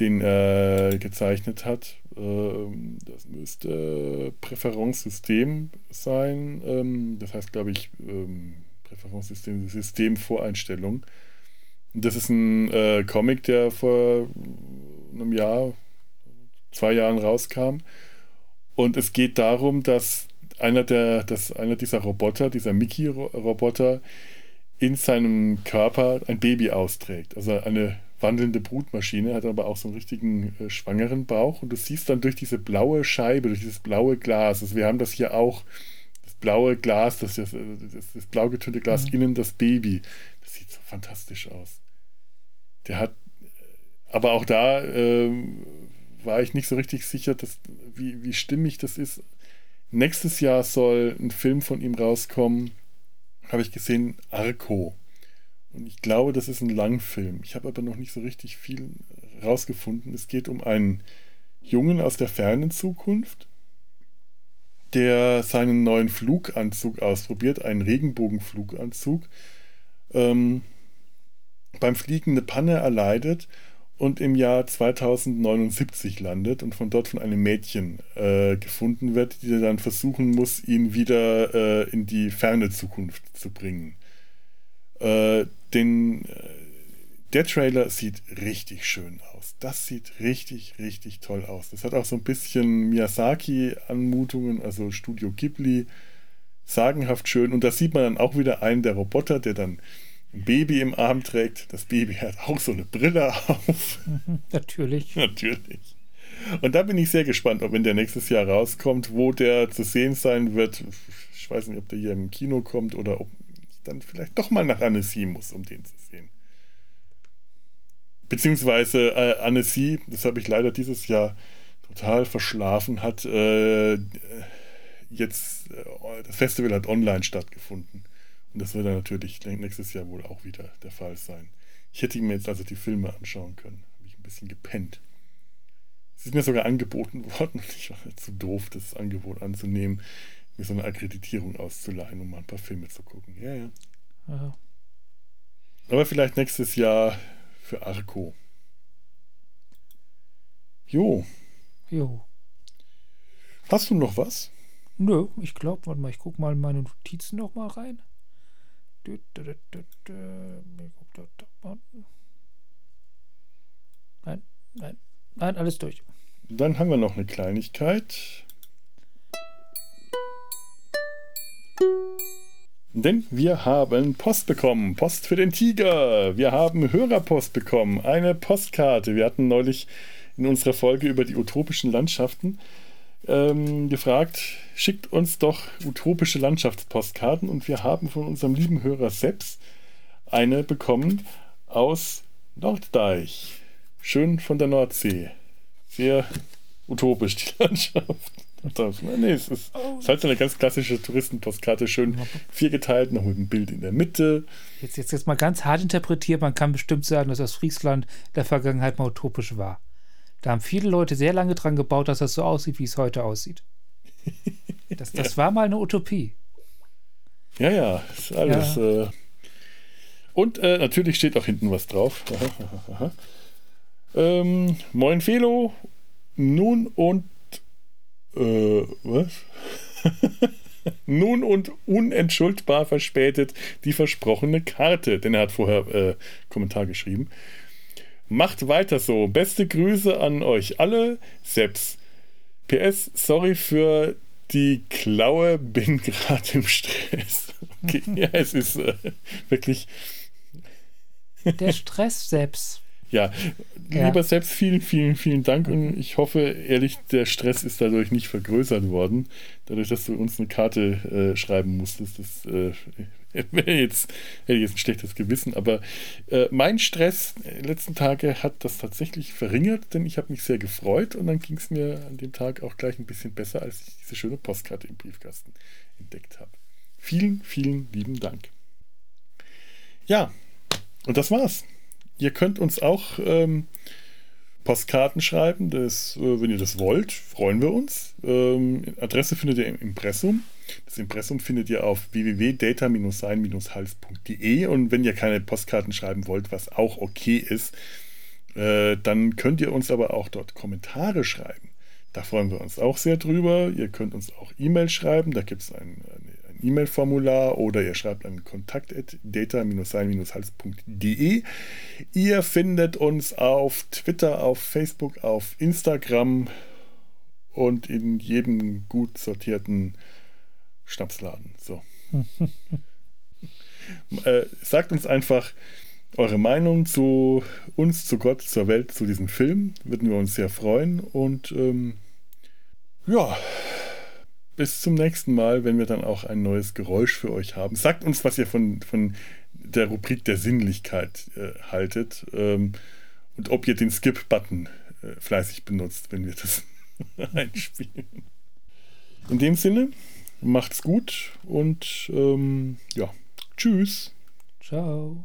den er gezeichnet hat. Ähm, das müsste Präferenzsystem sein. Ähm, das heißt, glaube ich, ähm, Präferenzsystem, Systemvoreinstellung. Das ist ein äh, Comic, der vor einem Jahr, zwei Jahren rauskam und es geht darum, dass einer, der, dass einer dieser Roboter, dieser Mickey-Roboter, in seinem Körper ein Baby austrägt. Also eine wandelnde Brutmaschine, hat aber auch so einen richtigen äh, schwangeren Bauch. Und du siehst dann durch diese blaue Scheibe, durch dieses blaue Glas, also wir haben das hier auch, das blaue Glas, das, das, das, das blau getönte Glas, mhm. innen das Baby. Das sieht so fantastisch aus. Der hat, aber auch da äh, war ich nicht so richtig sicher, dass, wie, wie stimmig das ist. Nächstes Jahr soll ein Film von ihm rauskommen, habe ich gesehen, Arco. Und ich glaube, das ist ein Langfilm. Ich habe aber noch nicht so richtig viel rausgefunden. Es geht um einen Jungen aus der fernen Zukunft, der seinen neuen Fluganzug ausprobiert, einen Regenbogenfluganzug, ähm, beim Fliegen eine Panne erleidet und im Jahr 2079 landet und von dort von einem Mädchen äh, gefunden wird, die dann versuchen muss, ihn wieder äh, in die ferne Zukunft zu bringen. Äh, den, äh, der Trailer sieht richtig schön aus. Das sieht richtig, richtig toll aus. Das hat auch so ein bisschen Miyazaki-Anmutungen, also Studio Ghibli. Sagenhaft schön. Und da sieht man dann auch wieder einen der Roboter, der dann ein Baby im Arm trägt. Das Baby hat auch so eine Brille auf.
Natürlich.
Natürlich. Und da bin ich sehr gespannt, ob wenn der nächstes Jahr rauskommt, wo der zu sehen sein wird. Ich weiß nicht, ob der hier im Kino kommt oder ob dann vielleicht doch mal nach Annecy muss, um den zu sehen. Beziehungsweise äh, Annecy, das habe ich leider dieses Jahr total verschlafen, hat äh, jetzt, äh, das Festival hat online stattgefunden. Und das wird dann natürlich nächstes Jahr wohl auch wieder der Fall sein. Ich hätte mir jetzt also die Filme anschauen können. Habe ich ein bisschen gepennt. Es ist mir sogar angeboten worden ich war zu doof, das Angebot anzunehmen, mir so eine Akkreditierung auszuleihen, um mal ein paar Filme zu gucken. Ja, ja. Aha. Aber vielleicht nächstes Jahr für Arco. Jo.
Jo.
Hast du noch was?
Nö, ich glaube, warte mal, ich gucke mal in meine Notizen noch mal rein. Nein, nein, nein, alles durch.
Dann haben wir noch eine Kleinigkeit. Denn wir haben Post bekommen. Post für den Tiger. Wir haben Hörerpost bekommen. Eine Postkarte. Wir hatten neulich in unserer Folge über die utopischen Landschaften ähm, gefragt, schickt uns doch utopische Landschaftspostkarten und wir haben von unserem lieben Hörer Seps eine bekommen aus Norddeich. Schön von der Nordsee. Sehr utopisch, die Landschaft. Das, nee, es ist, es ist halt so eine ganz klassische Touristenpostkarte, schön viergeteilt, noch mit einem Bild in der Mitte.
Jetzt, jetzt, jetzt mal ganz hart interpretiert, man kann bestimmt sagen, dass das Friesland der Vergangenheit mal utopisch war. Da haben viele Leute sehr lange dran gebaut, dass das so aussieht, wie es heute aussieht. Das, das ja. war mal eine Utopie.
Ja, ja, ist alles. Ja. Äh und äh, natürlich steht auch hinten was drauf. ähm, Moin Felo, nun und äh, was? nun und unentschuldbar verspätet die versprochene Karte. Denn er hat vorher äh, Kommentar geschrieben. Macht weiter so. Beste Grüße an euch alle. Seps. PS, sorry für die Klaue, bin gerade im Stress. Okay, ja, es ist äh, wirklich.
Der Stress selbst.
Ja, ja, lieber selbst vielen, vielen, vielen Dank und ich hoffe ehrlich, der Stress ist dadurch nicht vergrößert worden, dadurch, dass du uns eine Karte äh, schreiben musstest. Das äh, wäre jetzt, hätte ich jetzt ein schlechtes Gewissen, aber äh, mein Stress den letzten Tage hat das tatsächlich verringert, denn ich habe mich sehr gefreut und dann ging es mir an dem Tag auch gleich ein bisschen besser, als ich diese schöne Postkarte im Briefkasten entdeckt habe. Vielen, vielen lieben Dank. Ja, und das war's. Ihr könnt uns auch ähm, Postkarten schreiben, das, äh, wenn ihr das wollt, freuen wir uns. Ähm, Adresse findet ihr im Impressum. Das Impressum findet ihr auf www.data-sein-hals.de und wenn ihr keine Postkarten schreiben wollt, was auch okay ist, äh, dann könnt ihr uns aber auch dort Kommentare schreiben. Da freuen wir uns auch sehr drüber. Ihr könnt uns auch E-Mail schreiben, da gibt es ein, eine E-Mail-Formular oder ihr schreibt an kontakt.data-sein-hals.de. Ihr findet uns auf Twitter, auf Facebook, auf Instagram und in jedem gut sortierten Schnapsladen. So. äh, sagt uns einfach eure Meinung zu uns, zu Gott, zur Welt, zu diesem Film. Würden wir uns sehr freuen. Und ähm, ja, bis zum nächsten Mal, wenn wir dann auch ein neues Geräusch für euch haben. Sagt uns, was ihr von, von der Rubrik der Sinnlichkeit äh, haltet ähm, und ob ihr den Skip-Button äh, fleißig benutzt, wenn wir das einspielen. In dem Sinne, macht's gut und ähm, ja, tschüss.
Ciao.